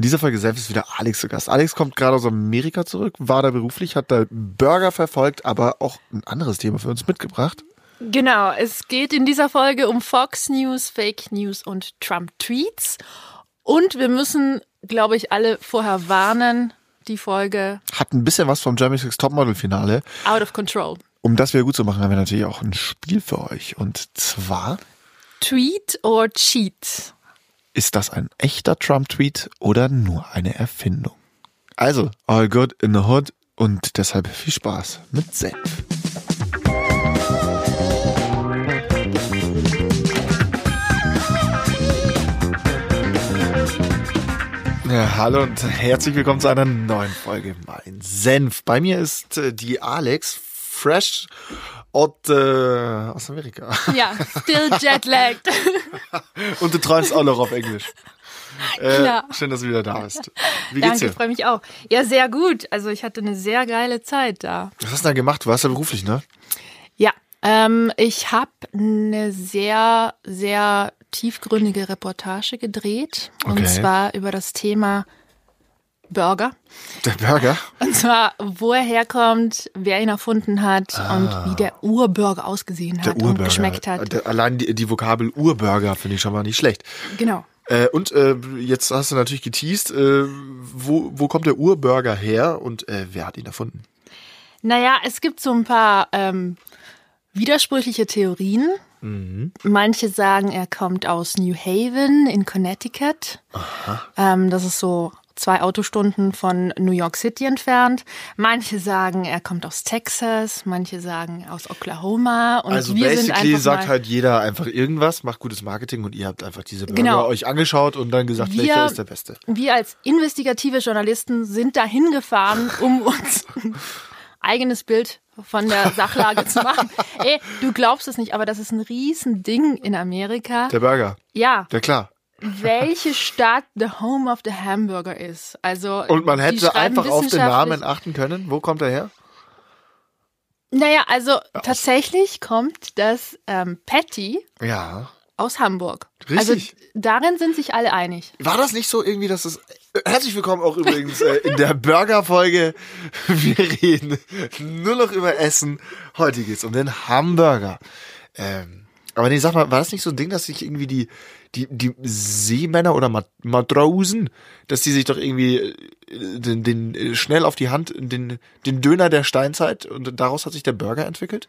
In dieser Folge selbst ist wieder Alex zu Gast. Alex kommt gerade aus Amerika zurück, war da beruflich, hat da Burger verfolgt, aber auch ein anderes Thema für uns mitgebracht. Genau, es geht in dieser Folge um Fox News, Fake News und Trump-Tweets. Und wir müssen, glaube ich, alle vorher warnen, die Folge Hat ein bisschen was vom Germany's Next Topmodel-Finale. out of control. Um das wieder gut zu machen, haben wir natürlich auch ein Spiel für euch. Und zwar Tweet or Cheat? Ist das ein echter Trump-Tweet oder nur eine Erfindung? Also, all good in the hood und deshalb viel Spaß mit Senf. Ja, hallo und herzlich willkommen zu einer neuen Folge Mein Senf. Bei mir ist äh, die Alex, fresh out, äh, aus Amerika. Ja, still jetlagged. Und du träumst auch noch auf Englisch. Äh, Klar. Schön, dass du wieder da bist. Wie geht's Danke, dir? freue mich auch. Ja, sehr gut. Also ich hatte eine sehr geile Zeit da. Was hast du da gemacht? Du warst ja beruflich, ne? Ja, ähm, ich habe eine sehr, sehr tiefgründige Reportage gedreht. Okay. Und zwar über das Thema Burger. Der Burger? Und zwar, wo er herkommt, wer ihn erfunden hat und wie der Urburger ausgesehen hat Ah. Urburger. und geschmeckt hat. Der, allein die, die Vokabel Urburger finde ich schon mal nicht schlecht. Genau. Äh, und äh, jetzt hast du natürlich geteased, äh, wo, wo kommt der Urburger her und äh, wer hat ihn erfunden? Naja, es gibt so ein paar ähm, widersprüchliche Theorien. Mhm. Manche sagen, er kommt aus New Haven in Connecticut. Ähm, das ist so zwei Autostunden von New York City entfernt. Manche sagen, er kommt aus Texas. Manche sagen aus Oklahoma. Und also wir sind basically einfach sagt halt jeder einfach irgendwas, macht gutes Marketing und ihr habt einfach diese Burger Genau. euch angeschaut und dann gesagt, Wir- welcher ist der beste. wir als investigative Journalisten sind dahin gefahren, um uns ein eigenes Bild von der Sachlage zu machen. Ey, du glaubst es nicht, aber das ist ein Riesending in Amerika. Der Burger. Ja, Ja klar. Welche Stadt the home of the hamburger ist. Also Und man hätte einfach auf den Namen achten können. Wo kommt er her? Naja, also tatsächlich kommt das ähm, Patty Ja. aus Hamburg. Richtig. Also darin sind sich alle einig. War das nicht so irgendwie, dass es. Herzlich willkommen auch übrigens äh, in der Burger-Folge. Wir reden nur noch über Essen. Heute geht's um den Hamburger. Ähm, aber nee, sag mal, war das nicht so ein Ding, dass sich irgendwie die, die, die Seemänner oder Mat Matrosen, dass die sich doch irgendwie äh, den, den äh, schnell auf die Hand, den, den Döner der Steinzeit und daraus hat sich der Burger entwickelt?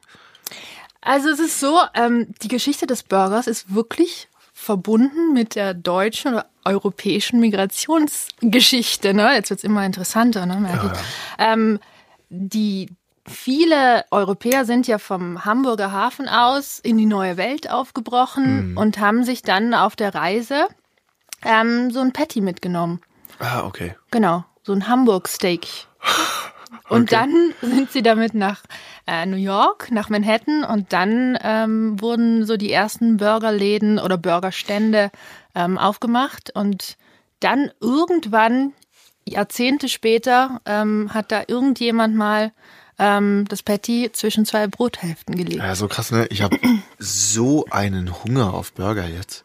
Also es ist so, ähm, die Geschichte des Burgers ist wirklich verbunden mit der deutschen oder europäischen Migrationsgeschichte. Ne? Jetzt wird's immer interessanter. Ne? merke ich. Ähm, die viele Europäer sind ja vom Hamburger Hafen aus in die neue Welt aufgebrochen und haben sich dann auf der Reise ähm, so ein Patty mitgenommen. Ah, okay. Genau, so ein Hamburg-Steak. Und Okay. dann sind sie damit nach äh, New York, nach Manhattan und dann ähm, wurden so die ersten Burgerläden oder Burgerstände ähm, aufgemacht und dann irgendwann, Jahrzehnte später, ähm, hat da irgendjemand mal ähm, das Patty zwischen zwei Brothälften gelegt. Ja, so krass, ne? Ich habe so einen Hunger auf Burger jetzt.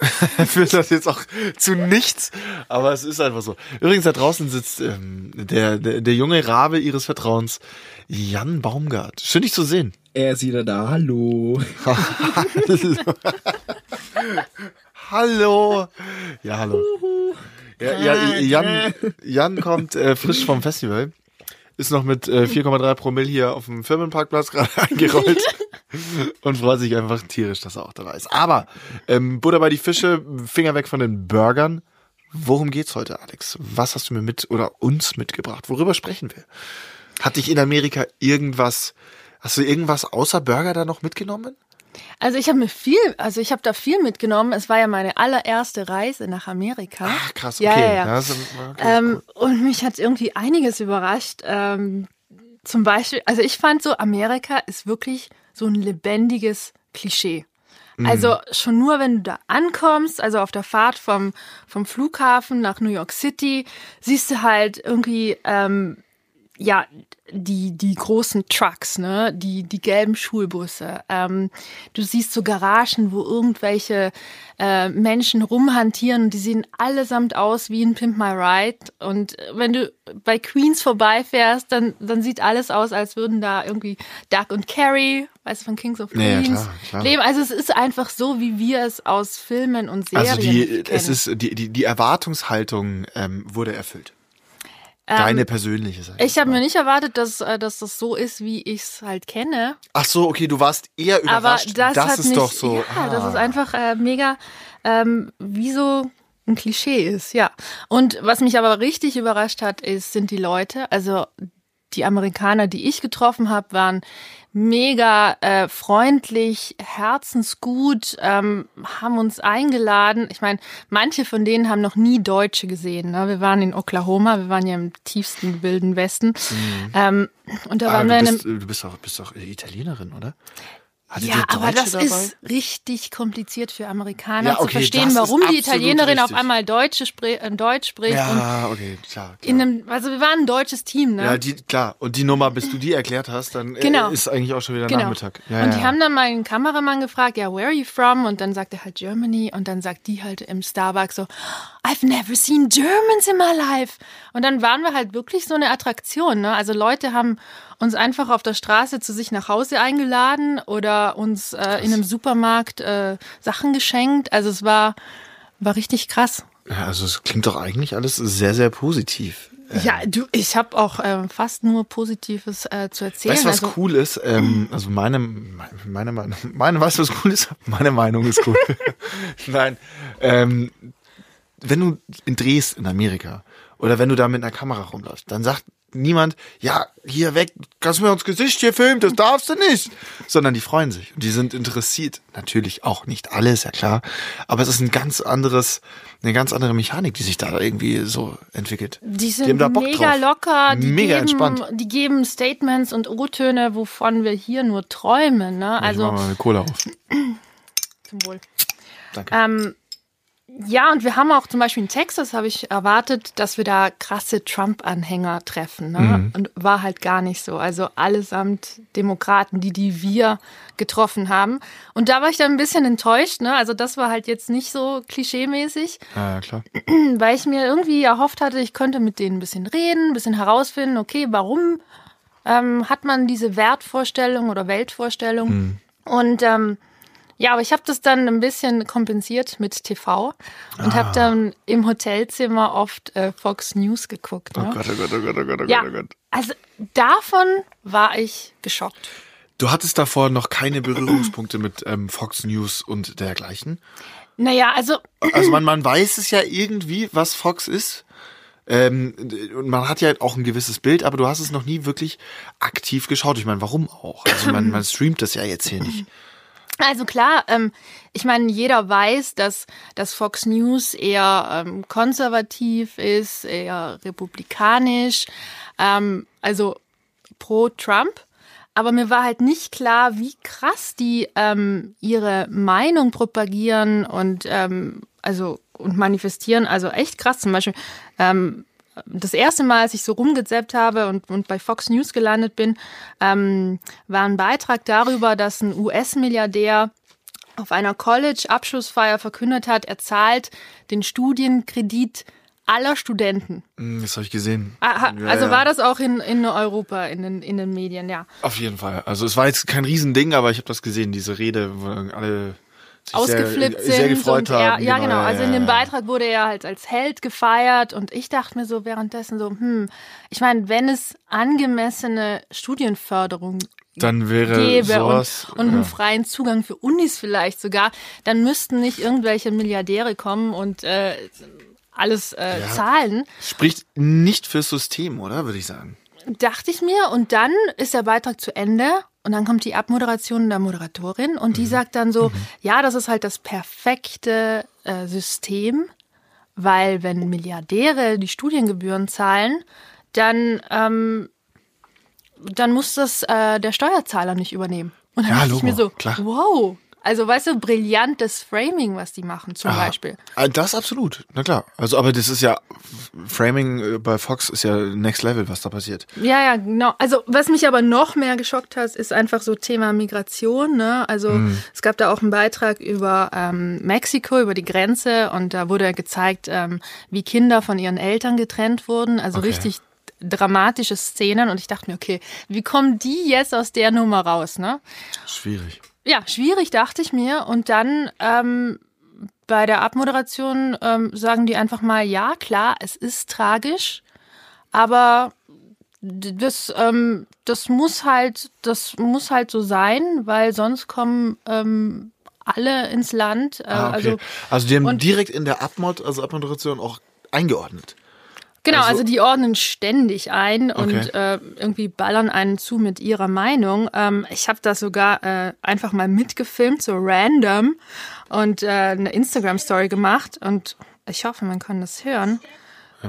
Führt das jetzt auch zu nichts, aber es ist einfach so. Übrigens, da draußen sitzt ähm, der, der, der junge Rabe ihres Vertrauens, Jan Baumgart. Schön, dich zu sehen. Er ist wieder da. Hallo. Hallo. Ja, hallo. Ja, ja, Jan, Jan kommt äh, frisch vom Festival. Ist noch mit äh, 4,3 Promille hier auf dem Firmenparkplatz gerade eingerollt und freut sich einfach tierisch, dass er auch dabei ist. Aber ähm, Butter bei die Fische, Finger weg von den Burgern. Worum geht's heute, Alex? Was hast du mir mit oder uns mitgebracht? Worüber sprechen wir? Hat dich in Amerika irgendwas, hast du irgendwas außer Burger da noch mitgenommen? Also ich habe mir viel, also ich habe da viel mitgenommen. Es war ja meine allererste Reise nach Amerika. Ach, krass, Ja, okay. ja, ja. Das ist- okay, Ähm, und mich hat irgendwie einiges überrascht. Ähm, zum Beispiel, also ich fand so, Amerika ist wirklich so ein lebendiges Klischee. Also schon nur, wenn du da ankommst, also auf der Fahrt vom, vom Flughafen nach New York City, siehst du halt irgendwie ähm, ja, die, die großen Trucks, ne, die, die gelben Schulbusse. Ähm, du siehst so Garagen, wo irgendwelche äh, Menschen rumhantieren und die sehen allesamt aus wie ein Pimp My Ride. Und wenn du bei Queens vorbeifährst, dann, dann sieht alles aus, als würden da irgendwie Doug und Carrie, weißt du, von Kings of Ja, ja, Queens, klar, klar. leben. Also es ist einfach so, wie wir es aus Filmen und Serien Also die, kennen. es ist, die, die, die Erwartungshaltung ähm, wurde erfüllt. Deine persönliche Seite. Ähm, Ich habe mir nicht erwartet, dass, äh, dass das so ist, wie ich es halt kenne. Ach so, okay, du warst eher Aber überrascht. das, hat ist mich, doch so. Ja, das ah. ist einfach äh, mega, ähm, wie so ein Klischee ist, ja. Und was mich aber richtig überrascht hat, ist, sind die Leute. Also die Amerikaner, die ich getroffen habe, waren mega äh, freundlich, herzensgut, ähm, haben uns eingeladen. Ich meine, manche von denen haben noch nie Deutsche gesehen. Ne? Wir waren in Oklahoma, wir waren ja im tiefsten wilden Westen. Ähm, und da Aber waren du wir in einem bist, du bist doch, bist doch Italienerin, oder? Hattet ja, aber das dabei? ist richtig kompliziert für Amerikaner Ja, zu okay, verstehen, das ist warum die Italienerin auf richtig. einmal Deutsche spre äh, Deutsch spricht. Ja, okay, klar. klar. in einem, also wir waren ein deutsches Team, ne? ja, die, klar. Und die Nummer, bis du die erklärt hast, dann äh, Genau. ist eigentlich auch schon wieder Genau. Nachmittag. Ja, und ja. die haben dann meinen Kameramann gefragt, ja, where are you from? Und dann sagt er halt Germany. Und dann sagt die halt im Starbucks so, I've never seen Germans in my life. Und dann waren wir halt wirklich so eine Attraktion. Ne? Also Leute haben uns einfach auf der Straße zu sich nach Hause eingeladen oder uns äh, in einem Supermarkt äh, Sachen geschenkt. Also es war, war richtig krass. ja, also es klingt doch eigentlich alles sehr, sehr positiv. Ja, du, ich habe auch äh, fast nur Positives äh, zu erzählen. Weißt du, was also, cool ist? Ähm, also meine, meine Meinung, meine, weißt du, was cool ist? Meine Meinung ist cool. Nein, ähm, wenn du in Drehst in Amerika oder wenn du da mit einer Kamera rumläufst, dann sagt niemand, ja, hier weg, kannst du mir ins Gesicht hier filmen, das darfst du nicht. Sondern die freuen sich und die sind interessiert. Natürlich auch nicht alle, ist ja klar. Aber es ist ein ganz anderes, eine ganz andere Mechanik, die sich da irgendwie so entwickelt. Die sind Bock mega drauf. locker, die Mega geben, entspannt. die geben Statements und O-Töne, wovon wir hier nur träumen. Ne? ich Also mach mal eine Cola auf. zum Wohl. Danke. Ähm, ja, und wir haben auch zum Beispiel in Texas, habe ich erwartet, dass wir da krasse Trump-Anhänger treffen. Ne? Mhm. Und war halt gar nicht so. Also allesamt Demokraten, die, die wir getroffen haben. Und da war ich dann ein bisschen enttäuscht. Ne? Also das war halt jetzt nicht so klischeemäßig. ja, ja, klar. weil ich mir irgendwie erhofft hatte, ich könnte mit denen ein bisschen reden, ein bisschen herausfinden, okay, warum ähm, hat man diese Wertvorstellung oder Weltvorstellung? Und ähm, ja, aber ich habe das dann ein bisschen kompensiert mit TV und habe dann im Hotelzimmer oft äh, Fox News geguckt. Ne? Oh Gott, oh Gott, oh Gott, oh Gott, oh ja, Gott, oh Gott. also davon war ich geschockt. Du hattest davor noch keine Berührungspunkte mit ähm, Fox News und dergleichen. Naja, also Also man, man weiß es ja irgendwie, was Fox ist. Ähm, und man hat ja auch ein gewisses Bild, aber du hast es noch nie wirklich aktiv geschaut. Ich meine, warum auch? Also man, man streamt das ja jetzt hier nicht. Also klar, ähm, ich meine, jeder weiß, dass, dass Fox News eher ähm, konservativ ist, eher republikanisch, ähm, also pro Trump. Aber mir war halt nicht klar, wie krass die ähm, ihre Meinung propagieren und ähm, also und manifestieren. Also echt krass. Zum Beispiel ähm, das erste Mal, als ich so rumgezappt habe und, und bei Fox News gelandet bin, ähm, war ein Beitrag darüber, dass ein US-Milliardär auf einer College-Abschlussfeier verkündet hat, er zahlt den Studienkredit aller Studenten. Hm, Das habe ich gesehen. Ah, Ja, Also ja. war das auch in, in Europa, in den, in den Medien, ja. Auf jeden Fall. Also es war jetzt kein Riesending, aber ich habe das gesehen, diese Rede, wo alle ausgeflippt sehr, sind. sehr und er, haben. ja, genau. Also in dem ja, ja. Beitrag wurde er halt als Held gefeiert und ich dachte mir so währenddessen so, hm, ich meine, wenn es angemessene Studienförderung Dann wäre gäbe sowas. und, und ja. einen freien Zugang für Unis vielleicht sogar, dann müssten nicht irgendwelche Milliardäre kommen und äh, alles äh, Ja. zahlen. Spricht nicht fürs System, oder? Würde ich sagen. Dachte ich mir. Und dann ist der Beitrag zu Ende und dann kommt die Abmoderation der Moderatorin und die sagt dann so, ja, das ist halt das perfekte äh, System, weil wenn Milliardäre die Studiengebühren zahlen, dann, ähm, dann muss das äh, der Steuerzahler nicht übernehmen. Und dann Ja, dachte ich mir Logo, so, klar. wow. Also, weißt du, brillantes Framing, was die machen, zum Ah, Beispiel. ah, Das absolut, na klar. Also, aber das ist ja, Framing äh, bei Fox ist ja Next Level, was da passiert. Ja, ja, genau. Also, was mich aber noch mehr geschockt hat, ist einfach so Thema Migration. Ne? Also, Mhm. es gab da auch einen Beitrag über ähm, Mexiko, über die Grenze und da wurde gezeigt, ähm, wie Kinder von ihren Eltern getrennt wurden. Also Okay. richtig dramatische Szenen und ich dachte mir, okay, wie kommen die jetzt aus der Nummer raus, ne? Schwierig. Ja, schwierig, dachte ich mir. Und dann ähm, bei der Abmoderation ähm, sagen die einfach mal, ja, klar, es ist tragisch, aber das, ähm, das muss halt, das muss halt so sein, weil sonst kommen ähm, alle ins Land. Äh, Ah, okay. Also Also, die haben direkt in der Abmod, also Abmoderation auch eingeordnet. Genau, Also- also, die ordnen ständig ein und Okay. äh, irgendwie ballern einen zu mit ihrer Meinung. Ähm, ich habe das sogar äh, einfach mal mitgefilmt, so random, und äh, eine Instagram-Story gemacht. Und ich hoffe, man kann das hören.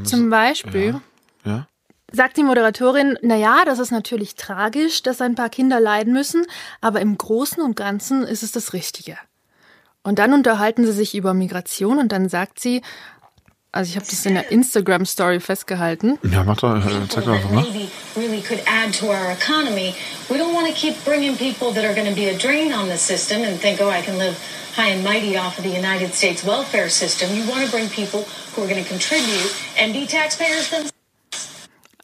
Zum Beispiel Ja? sagt die Moderatorin, na ja, das ist natürlich tragisch, dass ein paar Kinder leiden müssen, aber im Großen und Ganzen ist es das Richtige. Und dann unterhalten sie sich über Migration und dann sagt sie, also ich habe das in der Instagram-Story festgehalten, Ja, mach doch, äh, zeig doch einfach mal. really could add to our economy. We don't want to keep bringing people that are going to be a drain on the system and think, oh, I can live high and mighty off of the United States welfare system. You want to bring people who are going to contribute and be taxpayers themselves.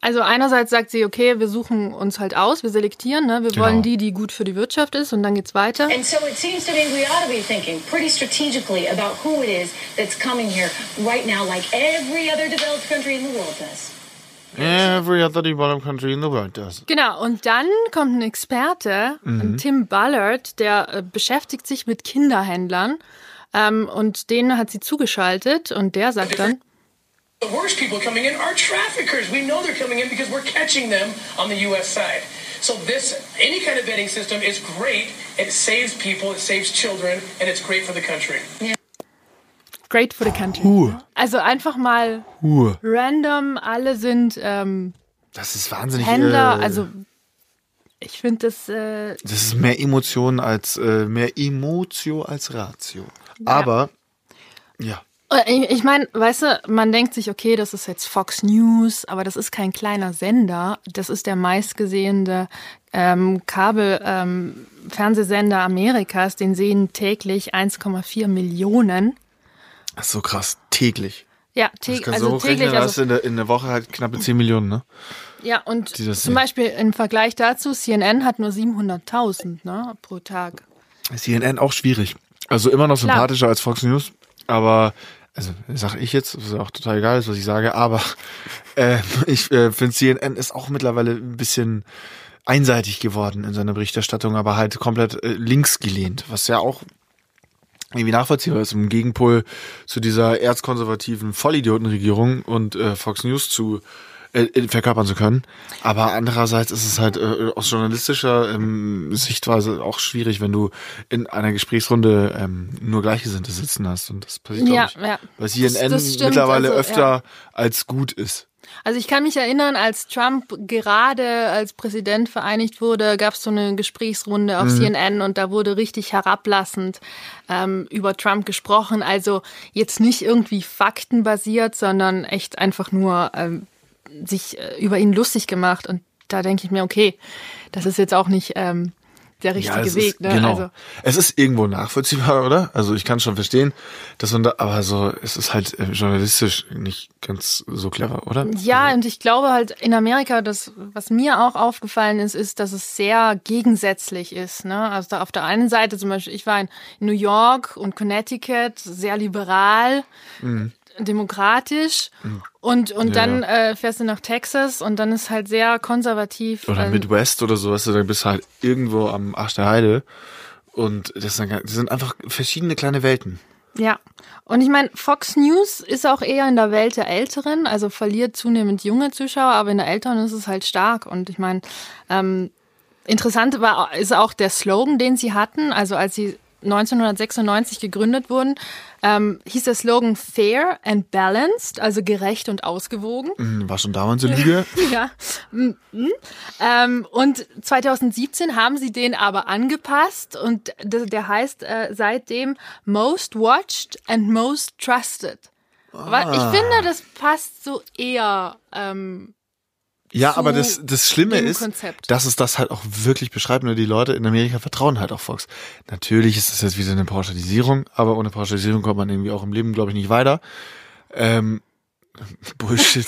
Also einerseits sagt sie, okay, wir suchen uns halt aus, wir selektieren, ne? wir Genau. wollen die, die gut für die Wirtschaft ist und dann geht's weiter. And so it seems to me we ought to be thinking pretty strategically about who it is that's coming here right now, like every other developed country in the world does. Every other developed country in the world does. Genau, und dann kommt ein Experte, ein Tim Ballard, der äh, beschäftigt sich mit Kinderhändlern ähm, und den hat sie zugeschaltet und der sagt dann, The worst people coming in are traffickers. We know they're coming in because we're catching them on the U.S. side. So this, any kind of vetting system is great. It saves people, it saves children, and it's great for the country. great for the country. Huh. Also einfach mal Huh. random, alle sind ähm, Das ist wahnsinnig. Händler, äh, also ich finde das, äh, Das ist mehr Emotion als, äh, mehr Emotio als Ratio. Aber, ja. Ich, ich meine, weißt du, man denkt sich, okay, das ist jetzt Fox News, aber das ist kein kleiner Sender. Das ist der meistgesehene ähm, Kabel-Fernsehsender Amerikas. Den sehen täglich 1,4 Millionen. Das ist so krass. Täglich. Ja, Das tä kannst du also hochrechnen, täglich. du Also, in der, in der Woche halt knappe 10 Millionen, ne? ja, und zum sehen. Beispiel im Vergleich dazu, CNN hat nur 700.000 ne, pro Tag. CNN auch schwierig. Also immer noch Klar. sympathischer als Fox News, aber also sag ich jetzt, was auch total egal ist, was ich sage, aber äh, ich äh, finde CNN ist auch mittlerweile ein bisschen einseitig geworden in seiner Berichterstattung, aber halt komplett äh, links gelehnt, was ja auch irgendwie nachvollziehbar ist. Im Gegenpol zu dieser erzkonservativen Vollidiotenregierung und äh, Fox News zu äh, verkörpern zu können. Aber andererseits ist es halt äh, aus journalistischer ähm, Sichtweise auch schwierig, wenn du in einer Gesprächsrunde ähm, nur Gleichgesinnte sitzen hast. Und das passiert, Ja, glaube ich, ja. weil CNN Das- das stimmt, mittlerweile also, öfter ja. als gut ist. Also ich kann mich erinnern, als Trump gerade als Präsident vereinigt wurde, gab es so eine Gesprächsrunde auf CNN und da wurde richtig herablassend ähm, über Trump gesprochen. Also jetzt nicht irgendwie faktenbasiert, sondern echt einfach nur ähm, sich äh, über ihn lustig gemacht. Und da denke ich mir, okay, das ist jetzt auch nicht ähm, der richtige es Weg. ist, Ne? genau. Also, es ist irgendwo nachvollziehbar, oder? Also ich kann schon verstehen, dass man da, aber so, es ist halt äh, journalistisch nicht ganz so clever, oder? Ja, und ich glaube halt in Amerika, das, was mir auch aufgefallen ist, ist, dass es sehr gegensätzlich ist. Ne? Also da auf der einen Seite zum Beispiel, ich war in New York und Connecticut, sehr liberal, demokratisch. Und, und Ja, dann ja. Äh, fährst du nach Texas und dann ist halt sehr konservativ. Oder ähm, Midwest oder so, weißt du, dann bist du halt irgendwo am Arsch der Heide. Und das sind, das sind einfach verschiedene kleine Welten. Ja, und ich meine, Fox News ist auch eher in der Welt der Älteren, also verliert zunehmend junge Zuschauer, aber in der Älteren ist es halt stark. Und ich meine, ähm, interessant war ist auch der Slogan, den sie hatten, also als sie 1996 gegründet wurden, ähm, hieß der Slogan Fair and Balanced, also gerecht und ausgewogen. Hm, War schon damals eine Lüge. Ja. Mm. Ähm, und 2017 haben sie den aber angepasst und der, heißt äh, seitdem Most Watched and Most Trusted. Weil Ich finde, das passt so eher. Ähm, Ja, aber das, das Schlimme ist, Konzept. dass es das halt auch wirklich beschreibt. Nur die Leute in Amerika vertrauen halt auf Fox. Natürlich ist das jetzt wieder eine Pauschalisierung, aber ohne Pauschalisierung kommt man irgendwie auch im Leben, glaube ich, nicht weiter. Ähm, Bullshit.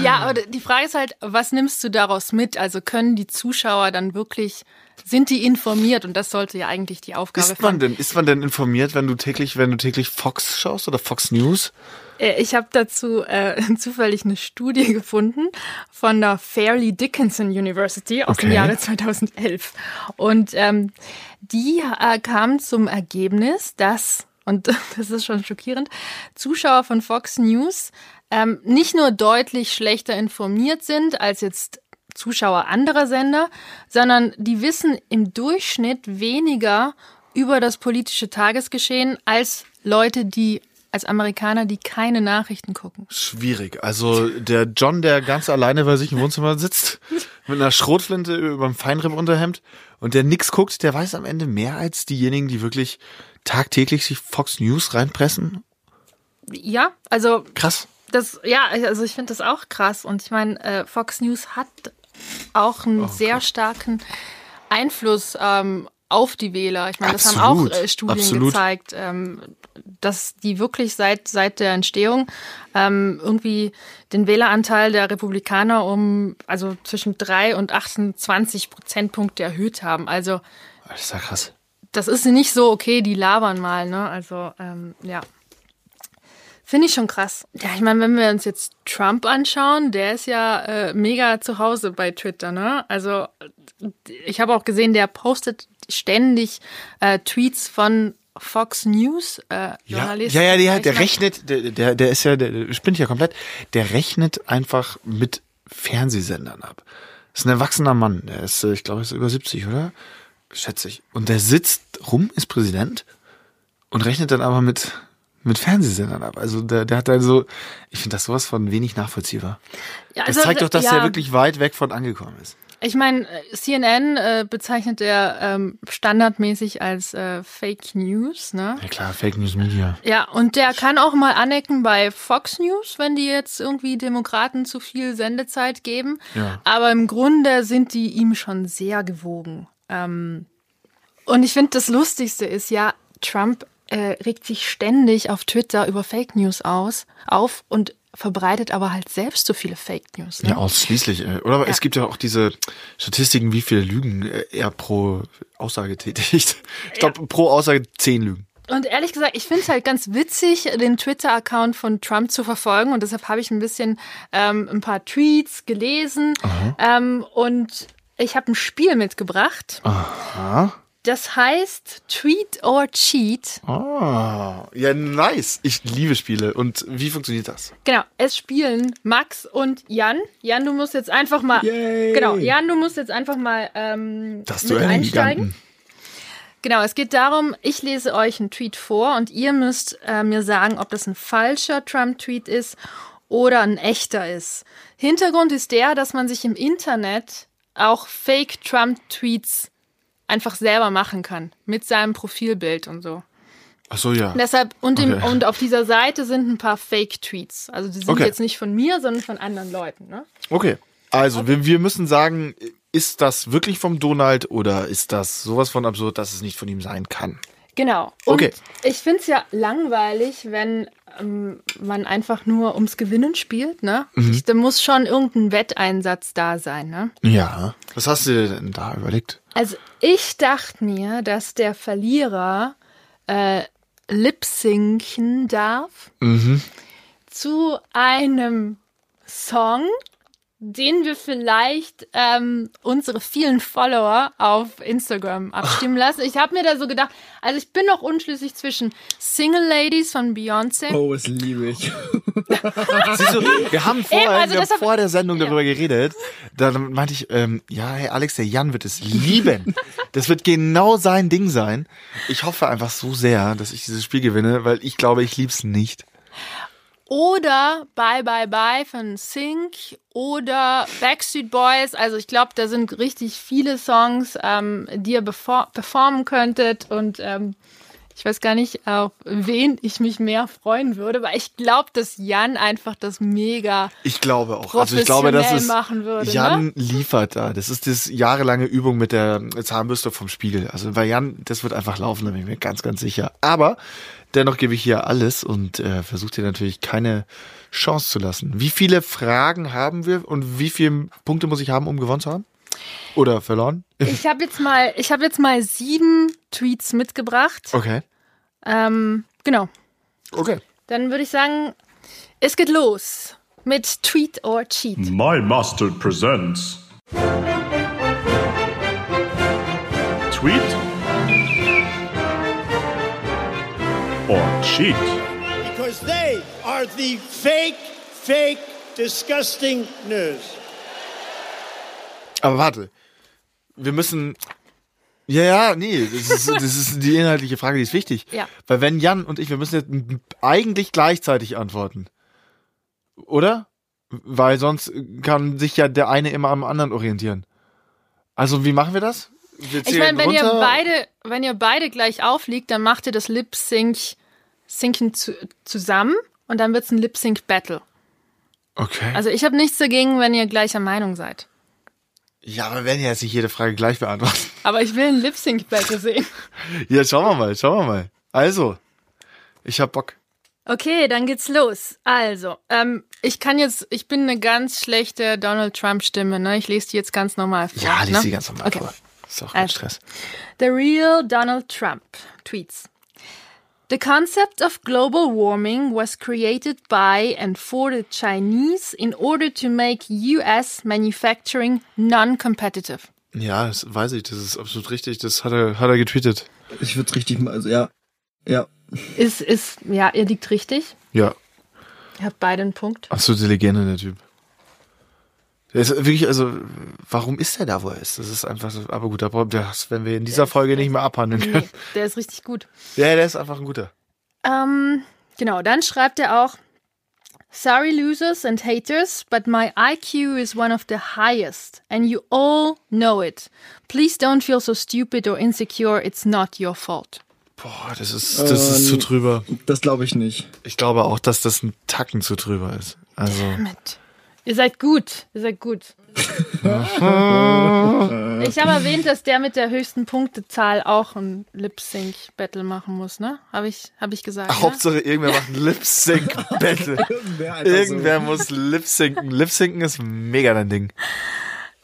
Ja, aber die Frage ist halt, was nimmst du daraus mit? Also können die Zuschauer dann wirklich, sind die informiert? Und das sollte ja eigentlich die Aufgabe Ist man denn, ist man denn informiert, wenn du täglich, wenn du täglich Fox schaust oder Fox News? Äh, Ich habe dazu äh, zufällig eine Studie gefunden von der Fairleigh Dickinson University aus dem Okay. Jahre 2011. Und ähm, die äh, kam zum Ergebnis, dass, und das ist schon schockierend, Zuschauer von Fox News ähm, nicht nur deutlich schlechter informiert sind als jetzt Zuschauer anderer Sender, sondern die wissen im Durchschnitt weniger über das politische Tagesgeschehen als Leute, die als Amerikaner, die keine Nachrichten gucken. Schwierig. Also der John, der ganz alleine bei sich im Wohnzimmer sitzt, mit einer Schrotflinte über dem Feinripp-Unterhemd und der nix guckt, der weiß am Ende mehr als diejenigen, die wirklich tagtäglich sich Fox News reinpressen. Ja, also Krass. Das, ja, also ich finde das auch krass. Und ich meine, äh, Fox News hat auch einen sehr starken Einfluss ähm, auf die Wähler. Ich meine, das haben auch äh, Studien absolut. gezeigt, ähm, dass die wirklich seit seit der Entstehung ähm, irgendwie den Wähleranteil der Republikaner um also zwischen drei und 28 Prozentpunkte erhöht haben. Also Das ist ja krass. das ist nicht so, okay, die labern mal, ne? Also, ähm, ja. Finde ich schon krass. Ja, ich meine, wenn wir uns jetzt Trump anschauen, der ist ja äh, mega zu Hause bei Twitter, ne? Also, ich habe auch gesehen, der postet ständig äh, Tweets von Fox News äh, Ja, Journalisten. ja, ja, der, Ich der mein, rechnet, der, der, der ist ja, der, der spinnt ja komplett. Der rechnet einfach mit Fernsehsendern ab. Das ist ein erwachsener Mann. Der ist, äh, ich glaube, er ist über 70, oder? Schätze ich. Und der sitzt rum, ist Präsident und rechnet dann aber mit, mit Fernsehsendern ab. Also der, der hat dann so, ich finde das sowas von wenig nachvollziehbar. Ja, Das also, zeigt doch, dass ja, er wirklich weit weg von angekommen ist. Ich meine, CNN äh, bezeichnet er ähm, standardmäßig als äh, Fake News, ne? Ja klar, Fake News Media. Ja, und der kann auch mal anecken bei Fox News, wenn die jetzt irgendwie Demokraten zu viel Sendezeit geben. Ja. Aber im Grunde sind die ihm schon sehr gewogen. Ähm, und ich finde, das Lustigste ist ja, Trump äh, regt sich ständig auf Twitter über Fake News aus, auf und verbreitet aber halt selbst so viele Fake News. Ne? Ja, ausschließlich. äh, Oder es gibt ja auch diese Statistiken, wie viele Lügen äh, er pro Aussage tätigt. Ich glaube, pro Aussage zehn Lügen. Und ehrlich gesagt, ich finde es halt ganz witzig, den Twitter-Account von Trump zu verfolgen. Und deshalb habe ich ein bisschen ähm, ein paar Tweets gelesen. Ähm, und ich habe ein Spiel mitgebracht. Aha. Das heißt Tweet or Cheat. Ah, ja, nice. Ich liebe Spiele. Und wie funktioniert das? Genau, es spielen Max und Jan. Jan, du musst jetzt einfach mal. Yay. Genau, Jan, du musst jetzt einfach mal ähm, Das mit einsteigen. Giganten. Genau, es geht darum, ich lese euch einen Tweet vor und ihr müsst äh, mir sagen, ob das ein falscher Trump-Tweet ist oder ein echter ist. Hintergrund ist der, dass man sich im Internet auch Fake-Trump-Tweets einfach selber machen kann. Mit seinem Profilbild und so. Ach so, ja. Und deshalb, und, im, Okay. und auf dieser Seite sind ein paar Fake-Tweets. Also die sind Okay. jetzt nicht von mir, sondern von anderen Leuten. Ne? Okay. Also, wir, wir müssen sagen, ist das wirklich vom Donald oder ist das sowas von absurd, dass es nicht von ihm sein kann? Genau. Und Okay. ich finde es ja langweilig, wenn ähm, man einfach nur ums Gewinnen spielt. Ne? Mhm. Ich, da muss schon irgendein Wetteinsatz da sein. Ne? Ja. Was hast du dir denn da überlegt? Also ich dachte mir, dass der Verlierer äh, lip-sinken darf Mhm. zu einem Song, den wir vielleicht ähm, unsere vielen Follower auf Instagram abstimmen lassen. Ich habe mir da so gedacht, also ich bin noch unschlüssig zwischen Single Ladies von Beyoncé. Oh, das liebe ich. Siehst du, wir haben vorher, Eben, also wir haben vor der Sendung Ja. darüber geredet. Da meinte ich, ähm, ja, hey Alex, der Jan wird es lieben. Das wird genau sein Ding sein. Ich hoffe einfach so sehr, dass ich dieses Spiel gewinne, weil ich glaube, ich lieb's nicht. Oder Bye Bye Bye von Sync oder Backstreet Boys. Also ich glaube, da sind richtig viele Songs, ähm, die ihr performen könntet. Und ähm, ich weiß gar nicht, auf wen ich mich mehr freuen würde, weil ich glaube, dass Jan einfach das mega Ich glaube auch. Also ich glaube, dass es machen würde. Jan ne? liefert da. Das ist das jahrelange Übung mit der Zahnbürste vom Spiegel. Also bei Jan, das wird einfach laufen, da bin ich mir ganz, ganz sicher. Aber dennoch gebe ich hier alles und äh, versuche dir natürlich keine Chance zu lassen. Wie viele Fragen haben wir und wie viele Punkte muss ich haben, um gewonnen zu haben? Oder verloren? Ich habe jetzt mal, ich habe jetzt mal sieben Tweets mitgebracht. Okay. Ähm, genau. Okay. Dann würde ich sagen, es geht los mit Tweet or Cheat. My Master presents Tweet Cheat. because they are the fake, fake, disgusting news. Aber warte. Wir müssen. Ja, ja, nee, das ist, das ist die inhaltliche Frage, die ist wichtig. Ja. Weil wenn Jan und ich, wir müssen jetzt eigentlich gleichzeitig antworten. Oder? Weil sonst kann sich ja der eine immer am anderen orientieren. Also, wie machen wir das? Wir Ich meine, wenn ihr beide, wenn ihr beide gleich aufliegt, dann macht ihr das Lip Sync Sinken zu, zusammen und dann wird's ein Lip Sync Battle. Okay. Also ich habe nichts dagegen, wenn ihr gleicher Meinung seid. ja, aber wir werden ja jetzt nicht jede Frage gleich beantworten. Aber ich will ein Lip Sync Battle sehen. Ja, schauen wir mal, schauen wir mal. Also, ich hab Bock. Okay, dann geht's los. Also, ähm, ich kann jetzt, ich bin eine ganz schlechte Donald Trump Stimme, ne? Ich lese die jetzt ganz normal vor. Ja, lies ne? sie ganz normal okay. vor. Ist auch kein Also. Stress. The real Donald Trump tweets. The concept of global warming was created by and for the Chinese in order to make US manufacturing non-competitive. Ja, das weiß ich, das ist absolut richtig. Das hat er, hat er getweetet. Ich würde richtig mal, also ja, ja. Ist, ist, ja, ihr liegt richtig. Ja, Ihr habt beide einen Punkt. absolute Legende, der Typ. Der ist wirklich, also, warum ist er da, wo er ist? Das ist einfach so, aber gut, da brauchen- das werden wir in dieser Folge nicht mehr abhandeln Nee, können. der ist richtig gut. Ja, der ist einfach ein guter. Ähm, genau, dann schreibt er auch, Sorry losers and haters, but my IQ is one of the highest, and you all know it. Please don't feel so stupid or insecure, it's not your fault. Boah, das ist, das ist zu Ähm, drüber. Das glaube ich nicht. Ich glaube auch, dass das ein Tacken zu drüber ist. Also, Mit. Ihr seid gut, ihr seid gut. ich habe erwähnt, dass der mit der höchsten Punktezahl auch ein Lip-Sync-Battle machen muss, ne? Habe ich, hab ich gesagt. ne? Hauptsache irgendwer macht ein Lip-Sync-Battle. Irgendwer muss Lip-Synken. Lip-Synken ist mega dein Ding.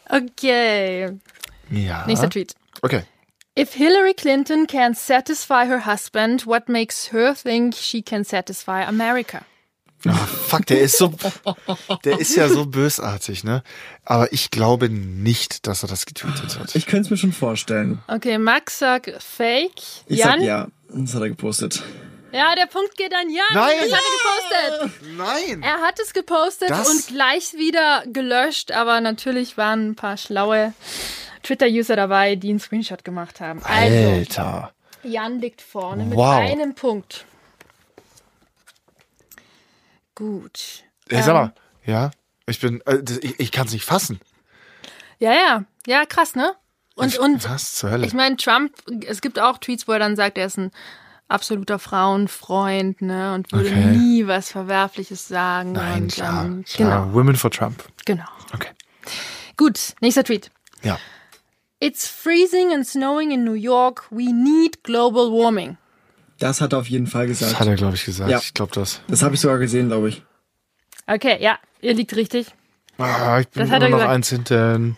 Okay. Ja. Nächster Tweet. Okay. If Hillary Clinton can satisfy her husband, what makes her think she can satisfy America? Oh, fuck, der ist so, der ist ja so bösartig, ne? Aber ich glaube nicht, dass er das getweetet hat. Ich könnte es mir schon vorstellen. Okay, Max sagt Fake. Ich Jan? sag ja, das hat er gepostet. Ja, der Punkt geht an Jan. Nein. Das hat er gepostet. Nein! Er hat es gepostet Das- und gleich wieder gelöscht, aber natürlich waren ein paar schlaue Twitter-User dabei, die einen Screenshot gemacht haben. Also, Alter. Jan liegt vorne mit Wow. einem Punkt. Gut. Ey, sag mal, ja? Ich bin, äh, ich, ich kann es nicht fassen. Ja, ja. Ja, krass, ne? Und, und Was zur Hölle? ich meine, Trump, es gibt auch Tweets, wo er dann sagt, er ist ein absoluter Frauenfreund, ne? Und würde Okay. nie was Verwerfliches sagen. Nein, und, klar, ähm, klar. Genau, Women for Trump. genau. Okay. Gut, nächster Tweet. Ja. It's freezing and snowing in New York. We need global warming. Das hat er auf jeden Fall gesagt. Das hat er, glaube ich, gesagt. Ja. Ich glaube das. Das habe ich sogar gesehen, glaube ich. Okay, ja, ihr liegt richtig. Ah, ich bin Das hat immer er noch gesagt. eins hinten.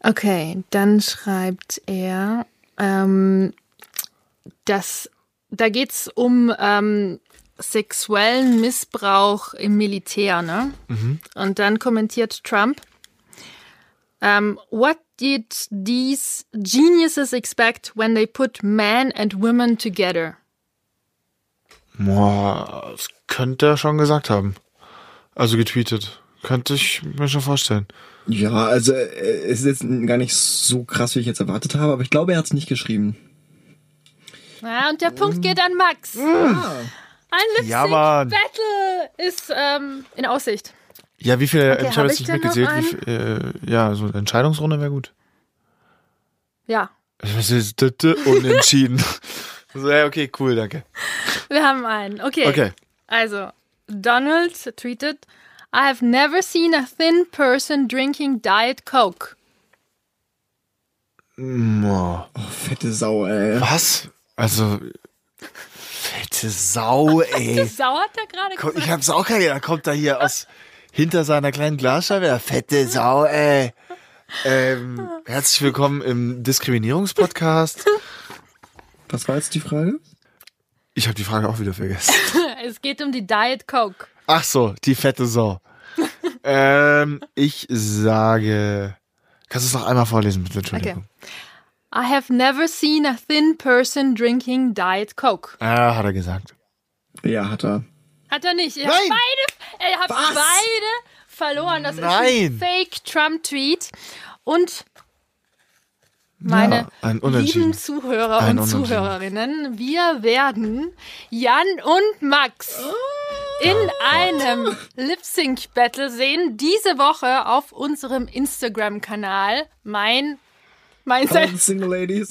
Okay, dann schreibt er, ähm, dass da geht's um ähm, sexuellen Missbrauch im Militär, ne? Und dann kommentiert Trump, ähm, What did these geniuses expect when they put men and women together? Boah, das könnte er schon gesagt haben. Also getweetet. Könnte ich mir schon vorstellen. Ja, also äh, es ist jetzt gar nicht so krass, wie ich jetzt erwartet habe, aber ich glaube, er hat es nicht geschrieben. Ja, und der Punkt geht an Max. Ein Ja, Mann. Lip-Sync-Battle ist ähm, in Aussicht. Ja, wie viele, Okay, ich hab habe jetzt nicht mitgezählt, wie viel, äh, ja, so eine Entscheidungsrunde wäre gut. Ja, unentschieden. so, ja, okay, cool, danke. wir haben einen. Okay. Okay. Also, Donald tweetet, I have never seen a thin person drinking Diet Coke. Oh, Oh, fette Sau, ey. was? Also, fette Sau, ey. Sau hat er gerade gesagt. Ich hab's auch gerade, da kommt da hier aus, hinter seiner kleinen Glasscheibe, der fette Sau, ey. Ähm, herzlich willkommen im Diskriminierungspodcast. Was war jetzt die Frage? Ich habe die Frage auch wieder vergessen. Es geht um die Diet Coke. Ach so, die fette Sau. ähm, ich sage, kannst du es noch einmal vorlesen, bitte, Entschuldigung. I have never seen a thin person drinking Diet Coke. Ah, hat er gesagt. Ja, hat er. Hat er nicht. Ihr Nein. habt beide, ihr habt Was? beide verloren. Das ist Nein. ein Fake-Trump-Tweet. Und meine Ja, lieben Zuhörer Ein und. Zuhörerinnen, wir werden Jan und Max in einem Lip-Sync-Battle sehen. Diese Woche auf unserem Instagram-Kanal. Mein, Oh, Single Ladies.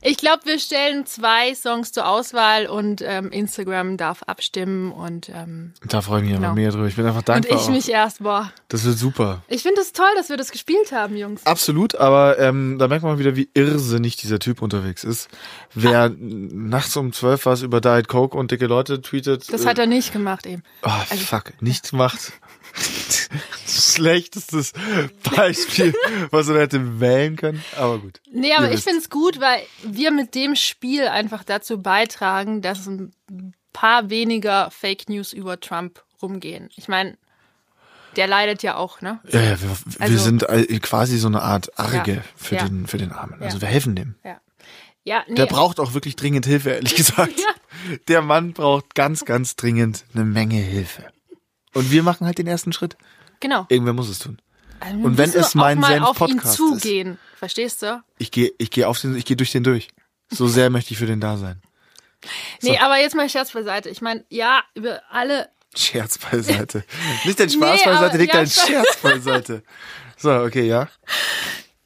ich glaube, wir stellen zwei Songs zur Auswahl und ähm, Instagram darf abstimmen und, ähm, Da freue ich mich Genau. aber mehr drüber. Ich bin einfach und dankbar. ich mich erst, boah. das wird super. Ich finde es toll, dass wir das gespielt haben, Jungs. Absolut, aber ähm, da merkt man wieder, wie irrsinnig dieser Typ unterwegs ist. Wer nachts um zwölf was über Diet Coke und dicke Leute tweetet. Das äh, hat er nicht gemacht eben. Oh, fuck, nicht macht. Schlechtestes Beispiel, was er hätte wählen können. Aber gut. Nee, aber ich finde es gut, weil wir mit dem Spiel einfach dazu beitragen, dass ein paar weniger Fake News über Trump rumgehen. Ich meine, der leidet ja auch, ne? Ja, ja, wir, wir Also- sind quasi so eine Art Arge Ja, für, ja. den, für den Armen. Also wir helfen dem. Ja. Ja, nee. Der braucht auch wirklich dringend Hilfe, ehrlich gesagt. Ja. Der Mann braucht ganz, ganz dringend eine Menge Hilfe. Und wir machen halt den ersten Schritt. Genau. Irgendwer muss es tun. Also und wenn es mein mal Senf auf ihn Podcast zugehen, verstehst du? Ich gehe ich geh auf den, ich gehe durch den durch. So sehr möchte ich für den da sein. Nee, aber jetzt mal Scherz beiseite. Ich meine, ja, über alle Scherz beiseite. Nicht dein Spaß Nee, beiseite, leg ja, schon. Scherz beiseite. So, okay, ja.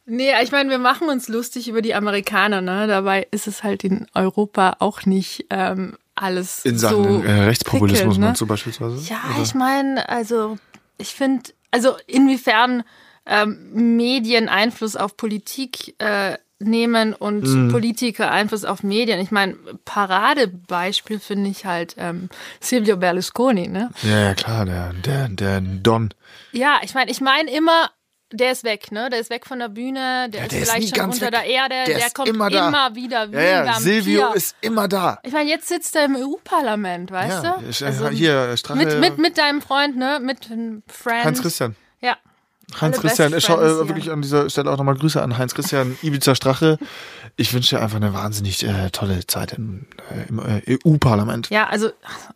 Nee, ich meine, wir machen uns lustig über die Amerikaner, ne? Dabei ist es halt in Europa auch nicht ähm, alles In Sachen so äh, Rechtspopulismus prickelnd, ne? meinst du beispielsweise? Ja, Oder? ich meine, also ich finde, also inwiefern ähm, Medien Einfluss auf Politik äh, nehmen und Mhm. Politiker Einfluss auf Medien. Ich meine, Paradebeispiel finde ich halt ähm, Silvio Berlusconi, ne? Ja, ja, klar, der, der, der Don. Ja, ich meine, ich meine immer, der ist weg, ne? Der ist weg von der Bühne, der, Ja, ist der ist vielleicht nie schon unter weg. der Erde, Der der, ist kommt immer immer, wieder wie Ja, ja. Silvio ist immer da. ich meine, jetzt sitzt er im EU-Parlament, weißt Ja, du? ich- Also hier, Strache- mit, mit, mit deinem Freund, ne? Mit einem Friend. Heinz Christian. Ja. Alle Christian, ich schau, Friends äh, wirklich an dieser Stelle auch nochmal Grüße an Heinz Christian Ibiza Strache. Ich wünsche dir einfach eine wahnsinnig äh, tolle Zeit im, äh, im äh, EU-Parlament. Ja, also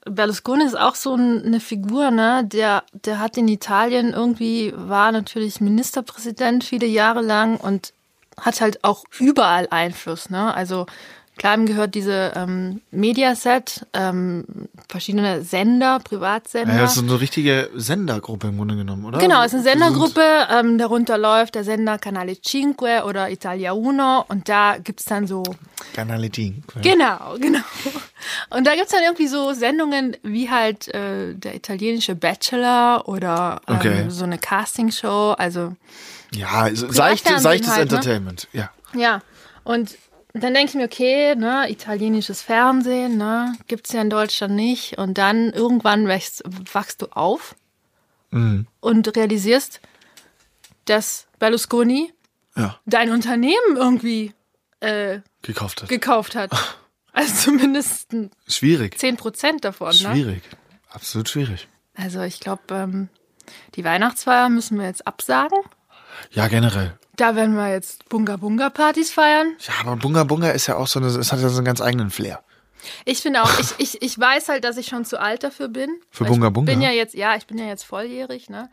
Berlusconi ist auch so ein- eine Figur, ne? Der, der hat in Italien irgendwie, war natürlich Ministerpräsident viele Jahre lang und hat halt auch überall Einfluss, ne? Also klar, ihm gehört diese ähm, Mediaset, ähm, verschiedene Sender, Privatsender. Ja, das ist so eine richtige Sendergruppe im Grunde genommen, oder? Genau, es ist eine Sendergruppe, ähm, darunter läuft der Sender Canale 5 oder Italia Uno und da gibt's dann so Canale 5. Genau, genau. Und da gibt's dann irgendwie so Sendungen wie halt äh, der italienische Bachelor oder ähm, Okay. so eine Castingshow. Also Ja, seichte, seichtes halt, ne? Entertainment. Ja. ja. Und dann denke ich mir, okay, ne, italienisches Fernsehen, ne, gibt's ja in Deutschland nicht. Und dann irgendwann wächst, wachst du auf Mhm. und realisierst, dass Berlusconi Ja, dein Unternehmen irgendwie äh, gekauft hat. gekauft hat. Also zumindest Schwierig. 10 Prozent davon. Ne? Schwierig. Absolut schwierig. Also ich glaube, ähm, die Weihnachtsfeier müssen wir jetzt absagen. Ja, generell. Da werden wir jetzt Bunga-Bunga-Partys feiern. Ja, aber Bunga Bunga ist ja auch so eine, es hat ja so einen ganz eigenen Flair. Ich finde auch, ich, ich, ich weiß halt, dass ich schon zu alt dafür bin. Für Weil Bunga ich Bunga? bin ja jetzt, ja, ich bin ja jetzt volljährig, ne?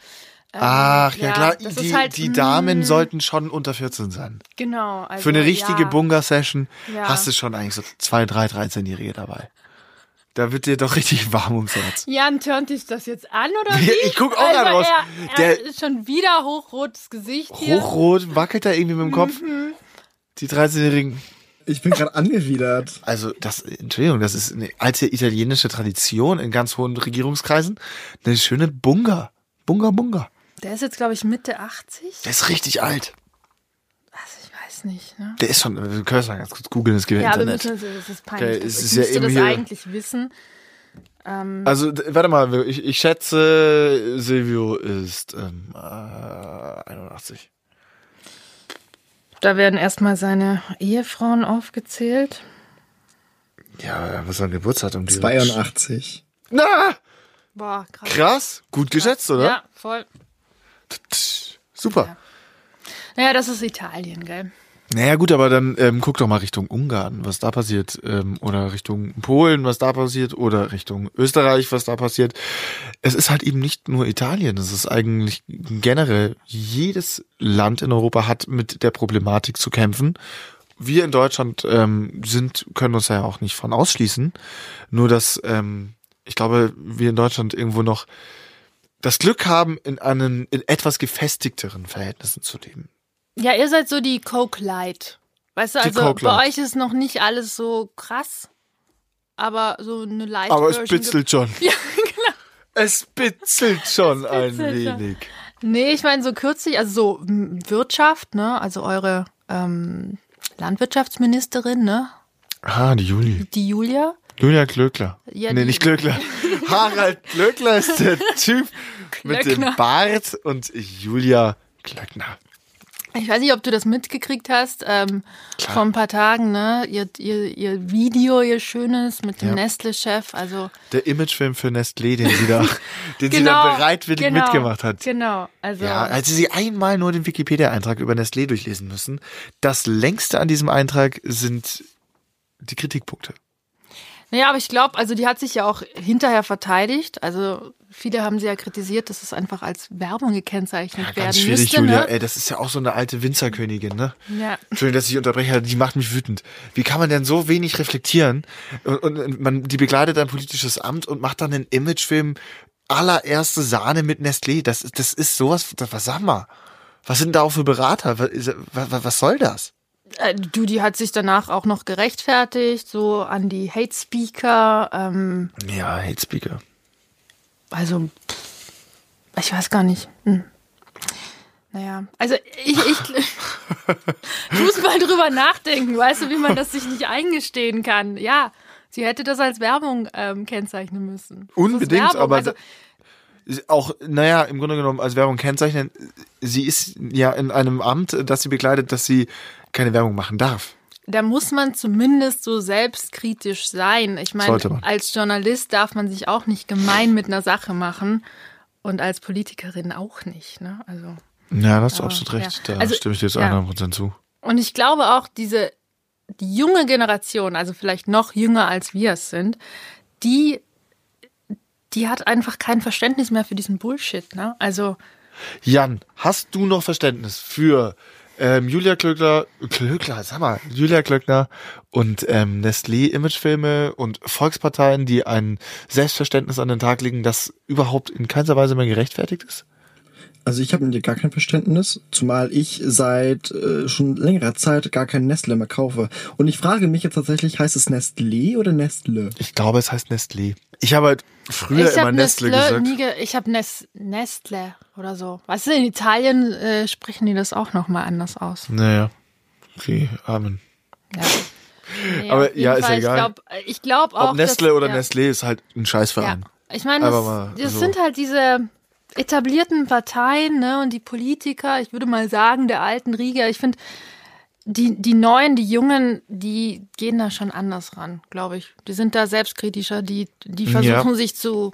Ähm, Ach, ja, klar, das die, halt, die mm, Damen sollten schon unter 14 sein. Genau. Also, Für eine richtige ja. Bunga-Session Ja. hast du schon eigentlich so zwei, drei, 13-Jährige dabei. Da wird dir doch richtig warm ums Herz. Jan, turnt dich das jetzt an oder wie? ich guck auch also grad raus. Er, er Der- ist schon wieder hochrotes Gesicht hier. Hochrot, wackelt da irgendwie mit dem Kopf. Mhm. Die 13-Jährigen. Ich bin gerade angewidert. Also, das, Entschuldigung, das ist eine alte italienische Tradition in ganz hohen Regierungskreisen. Eine schöne Bunga. Bunga Bunga. Der ist jetzt, glaube ich, Mitte 80. Der ist richtig alt. Also nicht, ne? Der ist schon, wir können es mal ganz kurz googeln, es gibt ja Ja, aber Internet. müssen, wir- das ist peinlich. Okay, Das- es ich ist ja müsste eben das hier- eigentlich wissen. Also, d- warte mal, ich, ich schätze, Silvio ist ähm, äh, 81. Da werden erstmal seine Ehefrauen aufgezählt. Ja, was ist sein Geburtsdatum? Die- 82. Na, Boah, krass. krass, gut geschätzt, oder? Ja, voll. Super. Naja, das ist Italien, gell? Naja gut, aber dann ähm, guck doch mal Richtung Ungarn, was da passiert, ähm, oder Richtung Polen, was da passiert, oder Richtung Österreich, was da passiert. Es ist halt eben nicht nur Italien, es ist eigentlich generell jedes Land in Europa hat mit der Problematik zu kämpfen. Wir in Deutschland ähm, sind können uns ja auch nicht von ausschließen. Nur dass ähm, ich glaube, wir in Deutschland irgendwo noch das Glück haben, in einen in etwas gefestigteren Verhältnissen zu leben. Ja, ihr seid so die Coke Light. Weißt du, Die also Coke bei Light. euch ist noch nicht alles so krass, aber so eine Light Aber es Version bitzelt schon. Ja, genau. Es bitzelt schon ein bitzelt schon. wenig. Nee, ich meine so kürzlich, also so m, Wirtschaft, ne, also eure ähm, Landwirtschaftsministerin, ne, Ah, die Juli. die Julia. Julia Klöckler. Ja, nee, die- nicht Klöckler. Harald Klöckler ist der Typ mit dem Klöckner. Bart und Julia Klöckner. Ich weiß nicht, ob du das mitgekriegt hast, ähm, vor ein paar Tagen, ne, ihr, ihr, ihr Video, ihr schönes mit dem Ja. Nestle-Chef, also Der Imagefilm für Nestlé, den sie da, den sie genau, da bereitwillig genau, mitgemacht hat. Genau, also Ja, als sie einmal nur den Wikipedia-Eintrag über Nestlé durchlesen müssen. Das längste an diesem Eintrag sind die Kritikpunkte. Naja, aber ich glaube, also die hat sich ja auch hinterher verteidigt. Also viele haben sie ja kritisiert, dass es einfach als Werbung gekennzeichnet Ja, werden ganz schwierig, müsste. Julia. Ne? Ey, das ist ja auch so eine alte Winzerkönigin, ne? Ja. Entschuldigung, dass ich unterbreche, die macht mich wütend. Wie kann man denn so wenig reflektieren? Und, und man, die begleitet ein politisches Amt und macht dann einen Imagefilm allererste Sahne mit Nestlé. Das, ist- das ist sowas, das, was sag mal? Was sind da auch für Berater? Was, was soll das? Äh, du, die hat sich danach auch noch gerechtfertigt, so an die Hate Speaker. Ähm, Ja, Hate Speaker. also, ich weiß gar nicht. Hm. Naja, also ich, ich, ich muss mal drüber nachdenken, weißt du, wie man das sich nicht eingestehen kann. Ja, sie hätte das als Werbung ähm, kennzeichnen müssen. Unbedingt, aber also, auch, naja, im Grunde genommen als Werbung kennzeichnen, sie ist ja in einem Amt, das sie begleitet, dass sie keine Werbung machen darf. da muss man zumindest so selbstkritisch sein. Ich meine, als Journalist darf man sich auch nicht gemein mit einer Sache machen und als Politikerin auch nicht. Ne? Also Ja, da hast du Aber, absolut recht. ja. Da Also, stimme ich dir zu ja. 100% zu. Und ich glaube auch, diese die junge Generation, also vielleicht noch jünger als wir es sind, die, die hat einfach kein Verständnis mehr für diesen Bullshit. Ne? Also Jan, hast du noch Verständnis für ähm, Julia Klöckner, Klöckner, sag mal, Julia Klöckner und ähm, Nestlé Imagefilme und Volksparteien, die ein Selbstverständnis an den Tag legen, das überhaupt in keinster Weise mehr gerechtfertigt ist? Also ich habe mit dir gar kein Verständnis, zumal ich seit äh, schon längerer Zeit gar kein Nestle mehr kaufe. Und ich frage mich jetzt tatsächlich, heißt es Nestlé oder Nestle? Ich glaube, es heißt Nestlé. Ich habe halt früher ich immer Nestle, Nestle gesagt. ge ich habe Nes Nestle oder so. Weißt du, in Italien äh, sprechen die das auch noch mal anders aus. Naja. Okay, Amen. Ja. Nee, Aber ja, ist ja egal. Ich glaube glaub auch, Ob Nestle dass, oder ja. Nestlé ist halt ein Ja, Scheißverein. ich meine, das, mal das so. sind halt diese etablierten Parteien ne, und die Politiker, ich würde mal sagen, der alten Riege. Ich finde, die, die Neuen, die Jungen, die gehen da schon anders ran, glaube ich. Die sind da selbstkritischer, die, die versuchen Ja. sich zu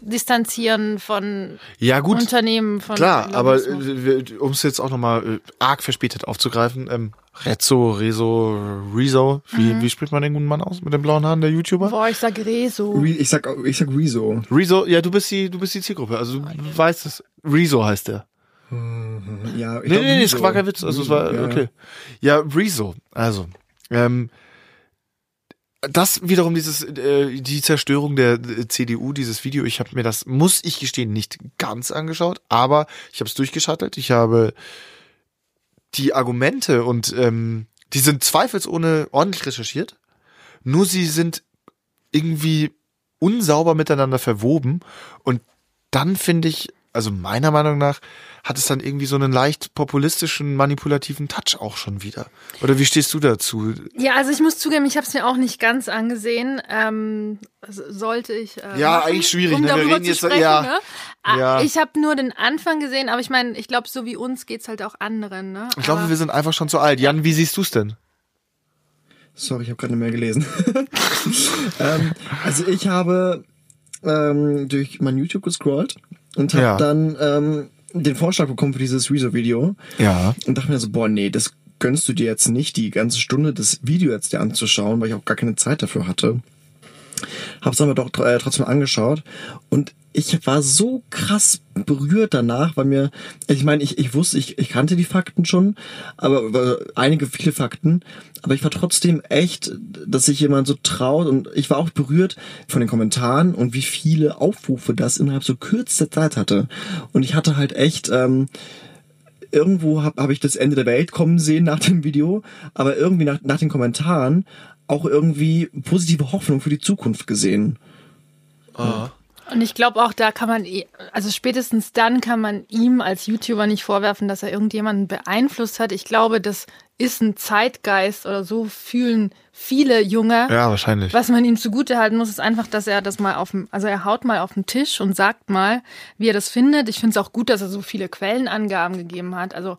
distanzieren von Ja, gut. Unternehmen, von Klar, aber Lobbyismus. um es jetzt auch nochmal äh, arg verspätet aufzugreifen, ähm, Rezzo, Rezo, Rezo, wie, Mhm. wie spricht man den guten Mann aus mit den blauen Haaren, der YouTuber? Boah, ich sag Rezo. Re ich sag, ich sag Rezo. Rezo, ja, du bist die, du bist die Zielgruppe, also du weißt es. Rezo heißt der. Ja, ich Nee, nee, nee, es Rezo. war kein Witz, also es war, okay. Ja, Rezo, also, ähm, das wiederum dieses äh, die Zerstörung der äh, CDU dieses Video ich habe mir das muss ich gestehen nicht ganz angeschaut aber ich habe es durchgeschattelt ich habe die Argumente und ähm, die sind zweifelsohne ordentlich recherchiert nur sie sind irgendwie unsauber miteinander verwoben und dann finde ich also meiner Meinung nach hat es dann irgendwie so einen leicht populistischen manipulativen Touch auch schon wieder oder wie stehst du dazu Ja, also ich muss zugeben, ich habe es mir auch nicht ganz angesehen. Ähm, sollte ich. Äh, Ja, machen, eigentlich schwierig, Um ne? Wir darüber reden zu jetzt- sprechen, ja. ne? Ah, Ja. Ich habe nur den Anfang gesehen, aber ich meine, ich glaube, so wie uns geht's halt auch anderen. Ne? Ich glaube, wir sind einfach schon zu alt. Jan, wie siehst du's denn? Sorry, ich habe gerade nicht mehr gelesen. ähm, also ich habe ähm, durch mein YouTube gescrollt und habe Ja. dann ähm, den Vorschlag bekommen für dieses Rezo-Video Ja. und dachte mir so, boah, nee, das gönnst du dir jetzt nicht, die ganze Stunde das Video jetzt dir anzuschauen, weil ich auch gar keine Zeit dafür hatte. Hab's aber doch äh, trotzdem angeschaut. Und ich war so krass berührt danach, weil mir, ich meine, ich, ich wusste, ich, ich kannte die Fakten schon, aber aber einige, viele Fakten, aber ich war trotzdem echt, dass sich jemand so traut. Und ich war auch berührt von den Kommentaren und wie viele Aufrufe das innerhalb so kürzester Zeit hatte. Und ich hatte halt echt, ähm, irgendwo habe hab ich das Ende der Welt kommen sehen nach dem Video, aber irgendwie nach, nach den Kommentaren auch irgendwie positive Hoffnung für die Zukunft gesehen. Und ich glaube auch, da kann man, eh- also spätestens dann kann man ihm als YouTuber nicht vorwerfen, dass er irgendjemanden beeinflusst hat. Ich glaube, das ist ein Zeitgeist oder so fühlen viele Junge. Ja, wahrscheinlich. Was man ihm zugute halten muss, ist einfach, dass er das mal auf dem, also er haut mal auf den Tisch und sagt mal, wie er das findet. Ich finde es auch gut, dass er so viele Quellenangaben gegeben hat. Also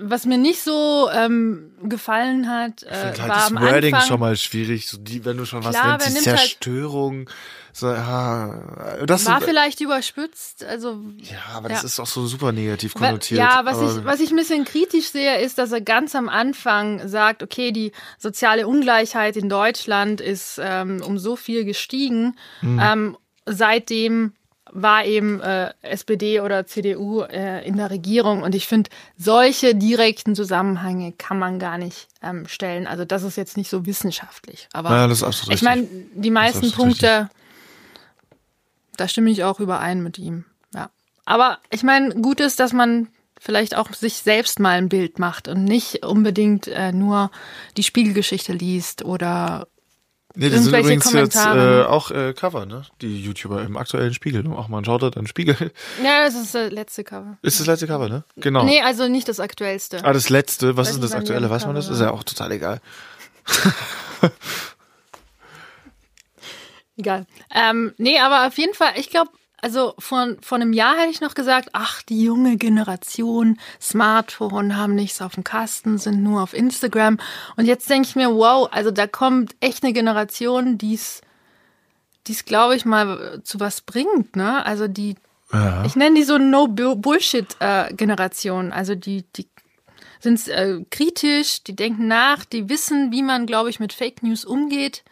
was mir nicht so ähm, gefallen hat, Ich äh, finde halt war das am Wording Anfang, schon mal schwierig. So die, wenn du schon was Klar, nennst, die halt- Zerstörung. So, ja, das war ist, vielleicht überspitzt. Also ja, aber das ja. ist auch so super negativ konnotiert. Ja, was aber, ich, was ich ein bisschen kritisch sehe, ist, dass er ganz am Anfang sagt, okay, die soziale Ungleichheit in Deutschland ist ähm, um so viel gestiegen. Hm. Ähm, seitdem war eben äh, SPD oder CDU äh, in der Regierung und ich finde, solche direkten Zusammenhänge kann man gar nicht ähm, stellen. Also das ist jetzt nicht so wissenschaftlich. Aber Ja, das ist absolut ich meine, die meisten ist richtig. Punkte, da stimme ich auch überein mit ihm. Ja. Aber ich meine, gut ist, dass man vielleicht auch sich selbst mal ein Bild macht und nicht unbedingt äh, nur die Spiegelgeschichte liest oder Nee, die sind übrigens jetzt Kommentare. äh, auch äh, Cover, ne? Die YouTuber im aktuellen Spiegel. Auch mal schaut dann Spiegel. ja, das ist das letzte Cover. Ist das letzte Cover, ne? Genau. Nee, also nicht das aktuellste. Ah, das letzte. Was Weiß ist denn das aktuelle? Weiß man das? Ist ja auch total egal. Egal. Ähm, nee, aber auf jeden Fall, ich glaube, also vor, vor einem Jahr hätte ich noch gesagt, ach, die junge Generation, Smartphone, haben nichts auf dem Kasten, sind nur auf Instagram. Und jetzt denke ich mir, wow, also da kommt echt eine Generation, die es, glaube ich, mal zu was bringt, ne? Also die, Ja. ich nenne die so No-Bullshit-Generation. also die, die sind äh, kritisch, die denken nach, die wissen, wie man, glaube ich, mit Fake News umgeht.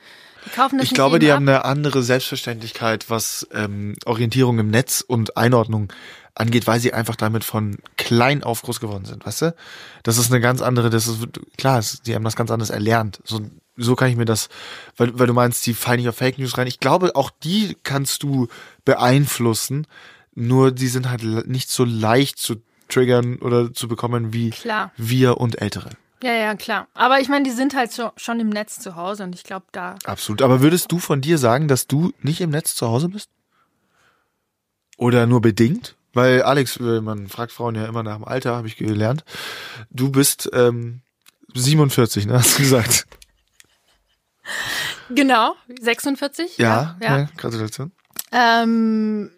Die kaufen das Ich glaube, die ab. haben eine andere Selbstverständlichkeit, was ähm, Orientierung im Netz und Einordnung angeht, weil sie einfach damit von klein auf groß geworden sind, weißt du? Das ist eine ganz andere, das ist klar, die haben das ganz anders erlernt. So, so kann ich mir das, weil, weil du meinst, die fallen nicht auf Fake News rein. Ich glaube, auch die kannst du beeinflussen, nur die sind halt nicht so leicht zu triggern oder zu bekommen wie Klar. wir und Ältere. Ja, ja, klar. Aber ich meine, die sind halt so, schon im Netz zu Hause und ich glaube, da. Absolut. Aber würdest du von dir sagen, dass du nicht im Netz zu Hause bist? Oder nur bedingt? Weil Alex, äh, man fragt Frauen ja immer nach dem Alter, habe ich gelernt. Du bist ähm, 47, ne, hast du gesagt. Genau, 46? Ja, ja. ja. Gratulation. Ähm,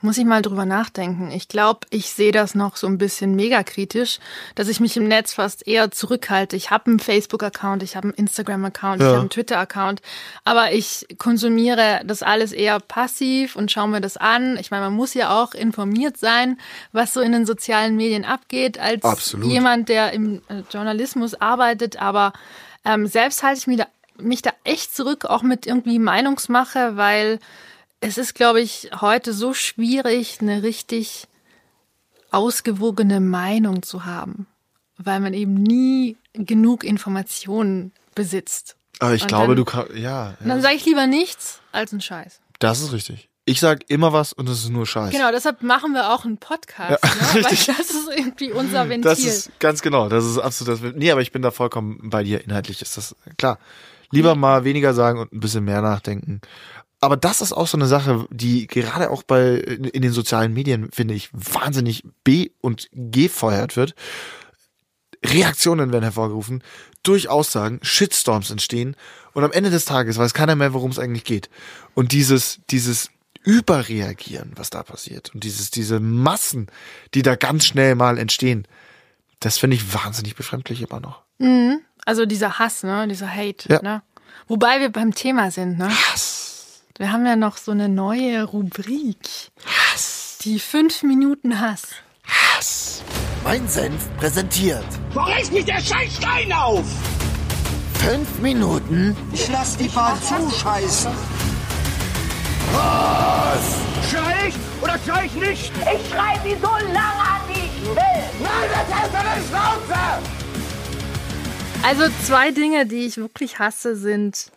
Muss ich mal drüber nachdenken. Ich glaube, ich sehe das noch so ein bisschen mega kritisch, dass ich mich im Netz fast eher zurückhalte. Ich habe einen Facebook-Account, ich habe einen Instagram-Account, ich Ja. habe einen Twitter-Account, aber ich konsumiere das alles eher passiv und schaue mir das an. Ich meine, man muss ja auch informiert sein, was so in den sozialen Medien abgeht, als Absolut. jemand, der im äh, Journalismus arbeitet. Aber ähm, selbst halte ich mich da, mich da echt zurück, auch mit irgendwie Meinungsmache, weil es ist, glaube ich, heute so schwierig, eine richtig ausgewogene Meinung zu haben, weil man eben nie genug Informationen besitzt. Aber ich Und glaube, dann- du kannst, ja, Und dann ja, sage ich lieber nichts als einen Scheiß. das ist richtig. Ich sag immer was und es ist nur Scheiß. Genau, deshalb machen wir auch einen Podcast, Ja, ne? weil richtig. das ist irgendwie unser Ventil. Das ist ganz genau, das ist absolut das. Nee, aber ich bin da vollkommen bei dir. Inhaltlich ist das klar. Lieber mal weniger sagen und ein bisschen mehr nachdenken. Aber das ist auch so eine Sache, die gerade auch bei in, den sozialen Medien, finde ich, wahnsinnig be- und gefeuert wird. Reaktionen werden hervorgerufen, durch Aussagen, Shitstorms entstehen und am Ende des Tages weiß keiner mehr, worum es eigentlich geht. Und dieses, dieses Überreagieren, was da passiert und dieses, diese Massen, die da ganz schnell mal entstehen, das finde ich wahnsinnig befremdlich immer noch. Also dieser Hass, ne? Dieser Hate, Ja. ne? Wobei wir beim Thema sind, ne? Hass. Wir haben ja noch so eine neue Rubrik. Hass. Die fünf Minuten Hass. Hass. Mein Senf präsentiert. Wo reißt mich der Scheißstein auf? Fünf Minuten Ich lass die Bahn zuscheißen. Schrei ich oder schrei ich nicht? Ich schreibe sie so lange an, wie ich will. Nein, das heißt eine Schnauze! Also zwei Dinge, die ich wirklich hasse, sind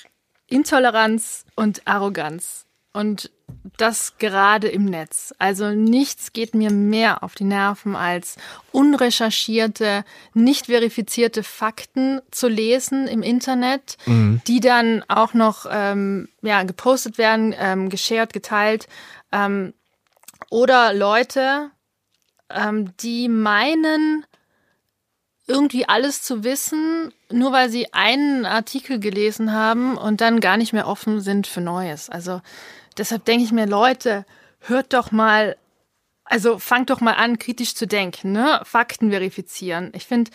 Intoleranz und Arroganz. Und das gerade im Netz. Also nichts geht mir mehr auf die Nerven als unrecherchierte, nicht verifizierte Fakten zu lesen im Internet, die dann auch noch ähm, ja, gepostet werden, ähm, geshared, geteilt. Ähm, oder Leute, ähm, die meinen, irgendwie alles zu wissen, nur weil sie einen Artikel gelesen haben und dann gar nicht mehr offen sind für Neues. Also deshalb denke ich mir, Leute, hört doch mal, also fangt doch mal an, kritisch zu denken, ne? Fakten verifizieren. Ich finde,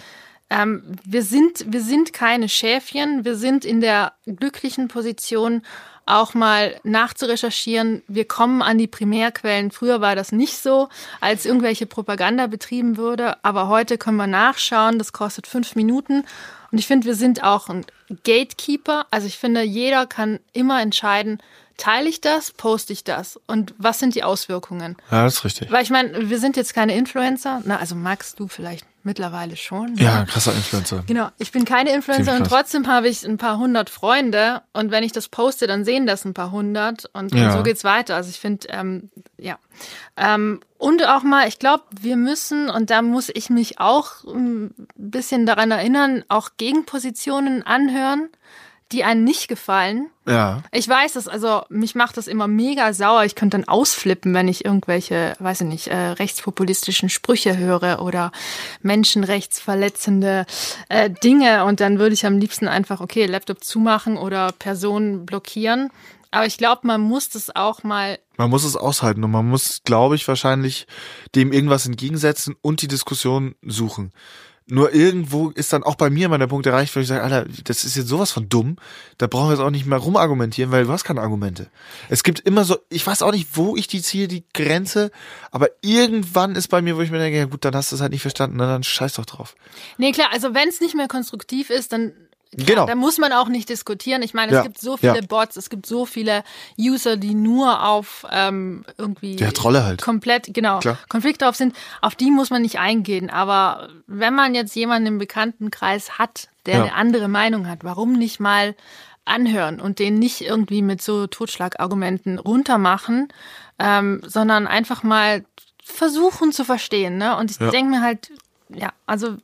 ähm, wir sind, wir sind keine Schäfchen, wir sind in der glücklichen Position, auch mal nachzurecherchieren. Wir kommen an die Primärquellen. Früher war das nicht so, als irgendwelche Propaganda betrieben wurde. Aber heute können wir nachschauen. Das kostet fünf Minuten. Und ich finde, wir sind auch ein Gatekeeper. Also ich finde, jeder kann immer entscheiden, teile ich das, poste ich das? Und was sind die Auswirkungen? Ja, das ist richtig. Weil ich meine, wir sind jetzt keine Influencer. Na, also magst du vielleicht mittlerweile schon. Ja, krasser Influencer. Genau, ich bin keine Influencer und trotzdem habe ich ein paar hundert Freunde und wenn ich das poste, dann sehen das ein paar hundert und, Ja. und so geht's weiter. Also ich finde, ähm, ja. Ähm, und auch mal, ich glaube, wir müssen, und da muss ich mich auch ein bisschen daran erinnern, auch Gegenpositionen anhören, die einem nicht gefallen. Ja. Ich weiß das, also mich macht das immer mega sauer. Ich könnte dann ausflippen, wenn ich irgendwelche, weiß ich nicht, äh, rechtspopulistischen Sprüche höre oder menschenrechtsverletzende äh, Dinge und dann würde ich am liebsten einfach, okay, Laptop zumachen oder Personen blockieren. Aber ich glaube, man muss das auch mal Man muss es aushalten und man muss, glaube ich, wahrscheinlich dem irgendwas entgegensetzen und die Diskussion suchen. Nur irgendwo ist dann auch bei mir mal der Punkt erreicht, wo ich sage, Alter, das ist jetzt sowas von dumm, da brauchen wir jetzt auch nicht mehr rumargumentieren, weil du hast keine Argumente. Es gibt immer so, ich weiß auch nicht, wo ich die ziehe, die Grenze, aber irgendwann ist bei mir, wo ich mir denke, ja gut, dann hast du es halt nicht verstanden, na, dann scheiß doch drauf. Nee, klar, also wenn es nicht mehr konstruktiv ist, dann klar, Genau. da muss man auch nicht diskutieren. Ich meine, Ja, es gibt so viele ja. Bots, es gibt so viele User, die nur auf ähm, irgendwie Ja, Trolle halt. komplett, genau, Klar. Konflikt drauf sind. Auf die muss man nicht eingehen. Aber wenn man jetzt jemanden im Bekanntenkreis hat, der Ja. eine andere Meinung hat, warum nicht mal anhören und den nicht irgendwie mit so Totschlagargumenten runtermachen, ähm, sondern einfach mal versuchen zu verstehen. Ne? Und ich Ja. denke mir halt, ja, also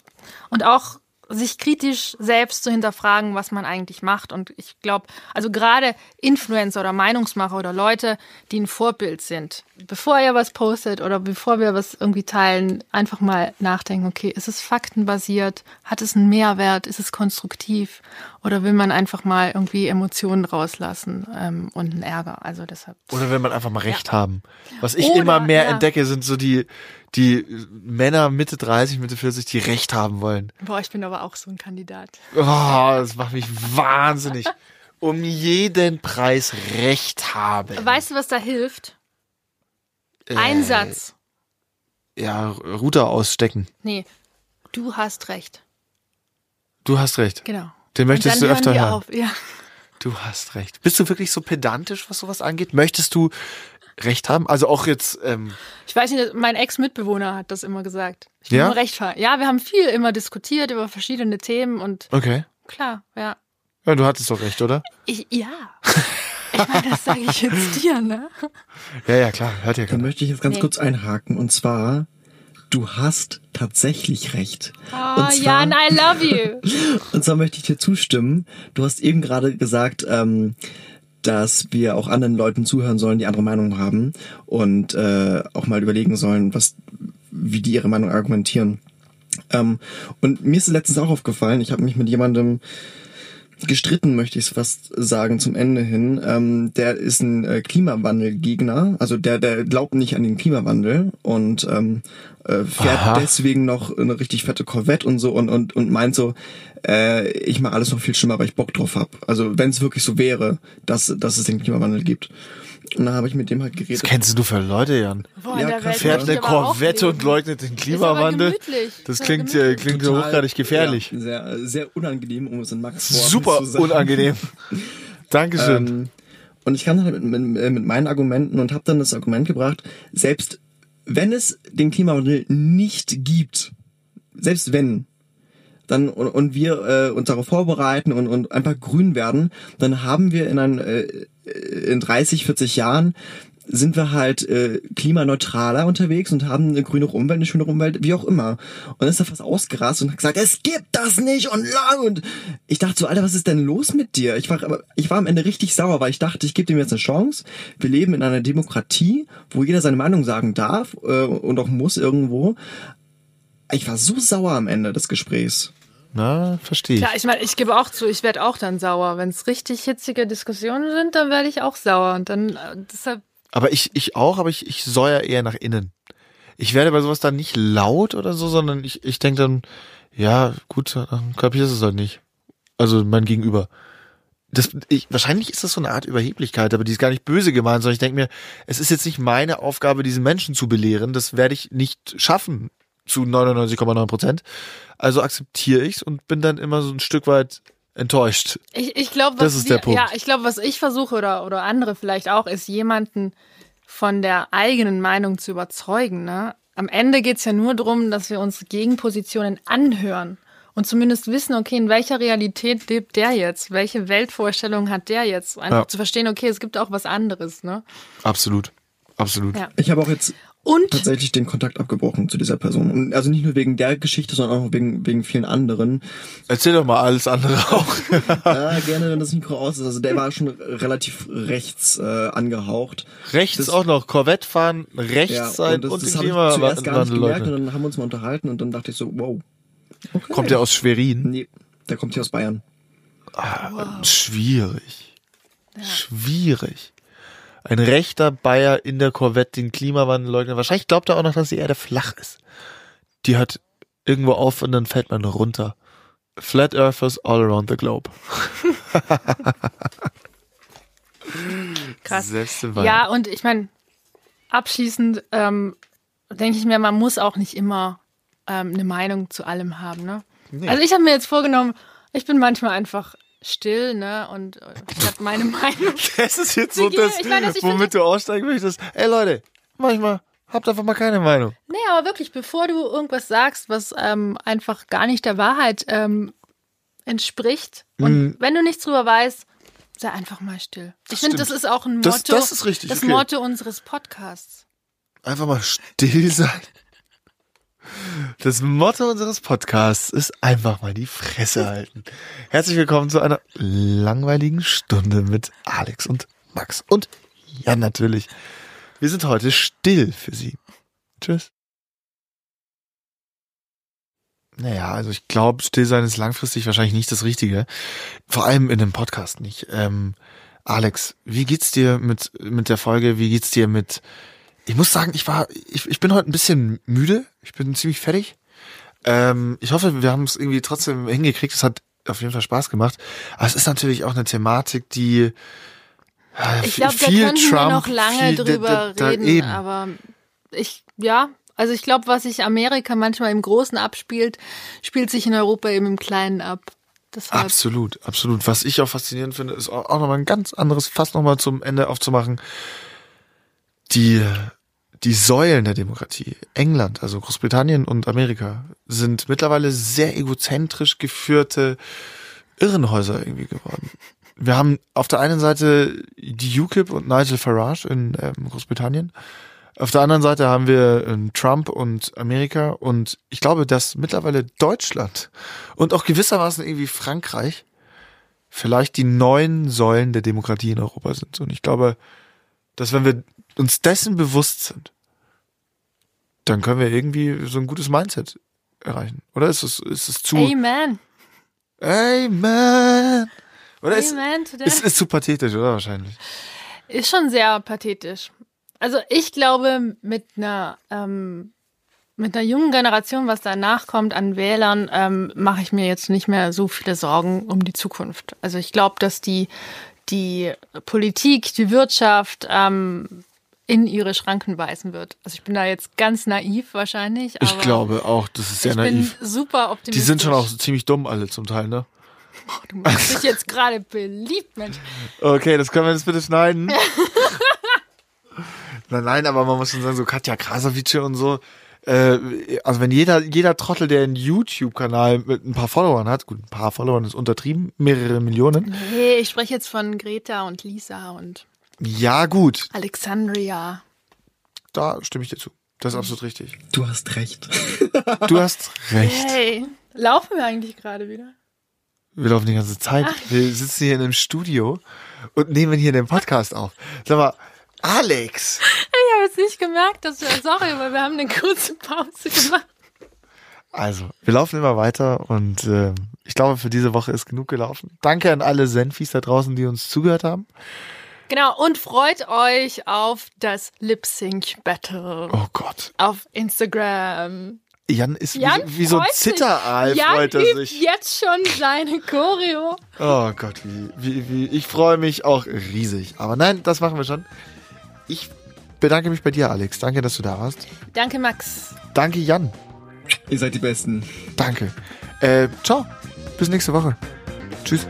und auch sich kritisch selbst zu hinterfragen, was man eigentlich macht. Und ich glaube, also gerade Influencer oder Meinungsmacher oder Leute, die ein Vorbild sind, bevor ihr was postet oder bevor wir was irgendwie teilen, einfach mal nachdenken, okay, ist es faktenbasiert? Hat es einen Mehrwert? Ist es konstruktiv? Oder will man einfach mal irgendwie Emotionen rauslassen ähm, und einen Ärger? Also deshalb. Oder will man einfach mal Recht haben. Was ich Oder, immer mehr ja. entdecke, sind so die, die Männer Mitte 30, Mitte 40, die Recht haben wollen. Boah, ich bin aber auch so ein Kandidat. Oh, das macht mich wahnsinnig. Um jeden Preis Recht haben. Weißt du, was da hilft? Äh, Ein Satz. Ja, Router ausstecken. Nee, du hast recht. Du hast recht. Genau. Den möchtest Und du dann öfter hören. auf. Ja. Du hast recht. Bist du wirklich so pedantisch, was sowas angeht? Möchtest du Recht haben? Also auch jetzt, ähm, Ich weiß nicht, mein Ex-Mitbewohner hat das immer gesagt. Ich will Ja? nur recht. Ja, wir haben viel immer diskutiert über verschiedene Themen und okay. klar, ja. Ja, du hattest doch recht, oder? Ich, ja. Ich meine, das sage ich jetzt dir, ne? Ja, ja, klar. Hört ja Da keiner. möchte ich jetzt ganz Nee. kurz einhaken. Und zwar, du hast tatsächlich recht. Oh, und zwar, Jan, I love you. Und zwar möchte ich dir zustimmen. Du hast eben gerade gesagt, ähm, dass wir auch anderen Leuten zuhören sollen, die andere Meinungen haben und äh, auch mal überlegen sollen, was, wie die ihre Meinung argumentieren. Ähm, und mir ist letztens auch aufgefallen, ich habe mich mit jemandem gestritten, möchte ich es fast sagen, zum Ende hin. Ähm, der ist ein äh, Klimawandelgegner, also der, der glaubt nicht an den Klimawandel und ähm, äh, fährt Aha. deswegen noch eine richtig fette Corvette und so und, und, und meint so, äh, ich mache alles noch viel schlimmer, weil ich Bock drauf hab. Also wenn es wirklich so wäre, dass, dass es den Klimawandel gibt. Und dann habe ich mit dem halt geredet. Was kennst du für Leute, Jan? Boah, Ja, der krass, Fährt eine Corvette und leugnet den Klimawandel? Das Ist klingt, äh, klingt so hochgradig gefährlich. Ja, sehr, sehr unangenehm, um es in Max Worten Super zu sagen. unangenehm. Dankeschön. Ähm, und ich kam dann mit, mit, mit meinen Argumenten und habe dann das Argument gebracht, selbst wenn es den Klimawandel nicht gibt, selbst wenn, dann und, und wir äh, uns darauf vorbereiten und, und einfach grün werden, dann haben wir in, ein, äh, in 30, 40 Jahren sind wir halt äh, klimaneutraler unterwegs und haben eine grüne Umwelt, eine schöne Umwelt, wie auch immer. Und ist er fast ausgerast und hat gesagt, es gibt das nicht und lang und ich dachte so, Alter, was ist denn los mit dir? Ich war, aber ich war am Ende richtig sauer, weil ich dachte, ich gebe dem jetzt eine Chance. Wir leben in einer Demokratie, wo jeder seine Meinung sagen darf äh, und auch muss irgendwo. Ich war so sauer am Ende des Gesprächs. Na, verstehe ich. Klar, ich meine, ich gebe auch zu, ich werde auch dann sauer. Wenn es richtig hitzige Diskussionen sind, dann werde ich auch sauer. Und dann, äh, deshalb, Aber ich, ich auch, aber ich, ich säuer eher nach innen. Ich werde bei sowas dann nicht laut oder so, sondern ich, ich denke dann, ja, gut, dann kapierst du es halt nicht. Also mein Gegenüber. Das, ich, wahrscheinlich ist das so eine Art Überheblichkeit, aber die ist gar nicht böse gemeint, sondern ich denke mir, es ist jetzt nicht meine Aufgabe, diesen Menschen zu belehren. Das werde ich nicht schaffen zu 99,9 Prozent. Also akzeptiere ich's und bin dann immer so ein Stück weit enttäuscht. ich, ich glaube, Das was ist wir, der Punkt. ja, ich glaube, was ich versuche oder, oder andere vielleicht auch, ist jemanden von der eigenen Meinung zu überzeugen. Ne? Am Ende geht's ja nur darum, dass wir uns Gegenpositionen anhören und zumindest wissen, okay, in welcher Realität lebt der jetzt? Welche Weltvorstellung hat der jetzt? Einfach Ja. zu verstehen, okay, es gibt auch was anderes. Ne? Absolut. Absolut. Ja. Ich habe auch jetzt Und tatsächlich den Kontakt abgebrochen zu dieser Person. Und also nicht nur wegen der Geschichte, sondern auch wegen, wegen vielen anderen. Erzähl doch mal alles andere auch. Ja, gerne, wenn das Mikro aus ist. Also der war schon relativ rechts äh, angehaucht. Rechts Das- auch noch Corvette fahren, rechts Ja, sein und das, und, das den habe ich zuerst gar nicht gemerkt und leugnen. dann haben wir uns mal unterhalten und dann dachte ich so, wow. Okay. Kommt der aus Schwerin? Nee, der kommt hier aus Bayern. Schwierig. Schwierig. Ein rechter Bayer in der Corvette den Klimawandel leugnen. Wahrscheinlich glaubt er auch noch, dass die Erde flach ist. Die hört irgendwo auf und dann fällt man runter. Flat Earthers all around the globe. krass. Ja, und ich meine, abschließend ähm, denke ich mir, man muss auch nicht immer ähm, eine Meinung zu allem haben. Ne? Also ich habe mir jetzt vorgenommen, ich bin manchmal einfach still, ne? Und äh, ich habe meine Meinung. Das ist jetzt so das, ich meine, dass ich womit du aussteigen möchtest. Ey Leute, manchmal habt einfach mal keine Meinung. Nee, aber wirklich, bevor du irgendwas sagst, was ähm, einfach gar nicht der Wahrheit ähm, entspricht, und Mhm. wenn du nichts drüber weißt, sei einfach mal still. Ich finde, das ist auch ein Motto. Das- das ist richtig, Das okay. Motto unseres Podcasts. Einfach mal still sein. Das Motto unseres Podcasts ist einfach mal die Fresse halten. Herzlich willkommen zu einer langweiligen Stunde mit Alex und Max und Jan natürlich. Wir sind heute still für Sie. Tschüss. Naja, also ich glaube, still sein ist langfristig wahrscheinlich nicht das Richtige. Vor allem in einem Podcast nicht. Ähm, Alex, wie geht's dir mit, mit der Folge? Wie geht's dir mit ich muss sagen, ich war, ich, ich bin heute ein bisschen müde. Ich bin ziemlich fertig. Ähm, ich hoffe, wir haben es irgendwie trotzdem hingekriegt. Es hat auf jeden Fall Spaß gemacht. Aber es ist natürlich auch eine Thematik, die äh, ich glaube, da könnten Trump, wir noch lange viel, drüber da, da, reden. Eben. Aber ich, ja, also ich glaube, was sich Amerika manchmal im Großen abspielt, spielt sich in Europa eben im Kleinen ab. Deshalb. Absolut, absolut. Was ich auch faszinierend finde, ist auch nochmal ein ganz anderes Fass nochmal zum Ende aufzumachen die, die Säulen der Demokratie, England, also Großbritannien und Amerika, sind mittlerweile sehr egozentrisch geführte Irrenhäuser irgendwie geworden. Wir haben auf der einen Seite die UKIP und Nigel Farage in ähm, Großbritannien. Auf der anderen Seite haben wir ähm, Trump und Amerika und ich glaube, dass mittlerweile Deutschland und auch gewissermaßen irgendwie Frankreich vielleicht die neuen Säulen der Demokratie in Europa sind. Und ich glaube, dass wenn wir uns dessen bewusst sind, dann können wir irgendwie so ein gutes Mindset erreichen. Oder ist es, ist es zu. Amen. Amen. Oder Amen ist, ist, ist zu pathetisch, oder wahrscheinlich? Ist schon sehr pathetisch. Also ich glaube, mit einer ähm, mit einer jungen Generation, was danach kommt an Wählern, ähm, mache ich mir jetzt nicht mehr so viele Sorgen um die Zukunft. Also ich glaube, dass die die Politik, die Wirtschaft ähm, in ihre Schranken weisen wird. Also ich bin da jetzt ganz naiv wahrscheinlich. ich glaube auch, das ist sehr ich naiv. Bin super optimistisch. Die sind schon auch ziemlich dumm alle zum Teil, ne? Oh, du machst dich jetzt gerade beliebt, Mensch. Okay, das können wir jetzt bitte schneiden. nein, nein, aber man muss schon sagen, so Katja Krasavice und so. Äh, also wenn jeder, jeder Trottel, der einen YouTube-Kanal mit ein paar Followern hat, gut, ein paar Followern ist untertrieben, mehrere Millionen. Nee, ich spreche jetzt von Greta und Lisa und ja, gut. Alexandria. Da stimme ich dir zu. Das ist absolut richtig. Du hast recht. Du hast recht. Hey, laufen wir eigentlich gerade wieder? Wir laufen die ganze Zeit. Ach. Wir sitzen hier in einem Studio und nehmen hier den Podcast auf. Sag mal, Alex. Ich habe jetzt nicht gemerkt, dass wir, sorry, aber wir haben eine kurze Pause gemacht. Also, wir laufen immer weiter und äh, ich glaube, für diese Woche ist genug gelaufen. Danke an alle Senfis da draußen, die uns zugehört haben. Genau, und freut euch auf das Lip Sync Battle. Oh Gott. Auf Instagram. Jan ist Jan wie, wie so ein Zitteraal, Jan freut er sich. jetzt schon seine Choreo. Oh Gott, wie, wie, wie. Ich freue mich auch riesig. Aber nein, das machen wir schon. Ich bedanke mich bei dir, Alex. Danke, dass du da warst. Danke, Max. Danke, Jan. Ihr seid die Besten. Danke. Äh, ciao. Bis nächste Woche. Tschüss.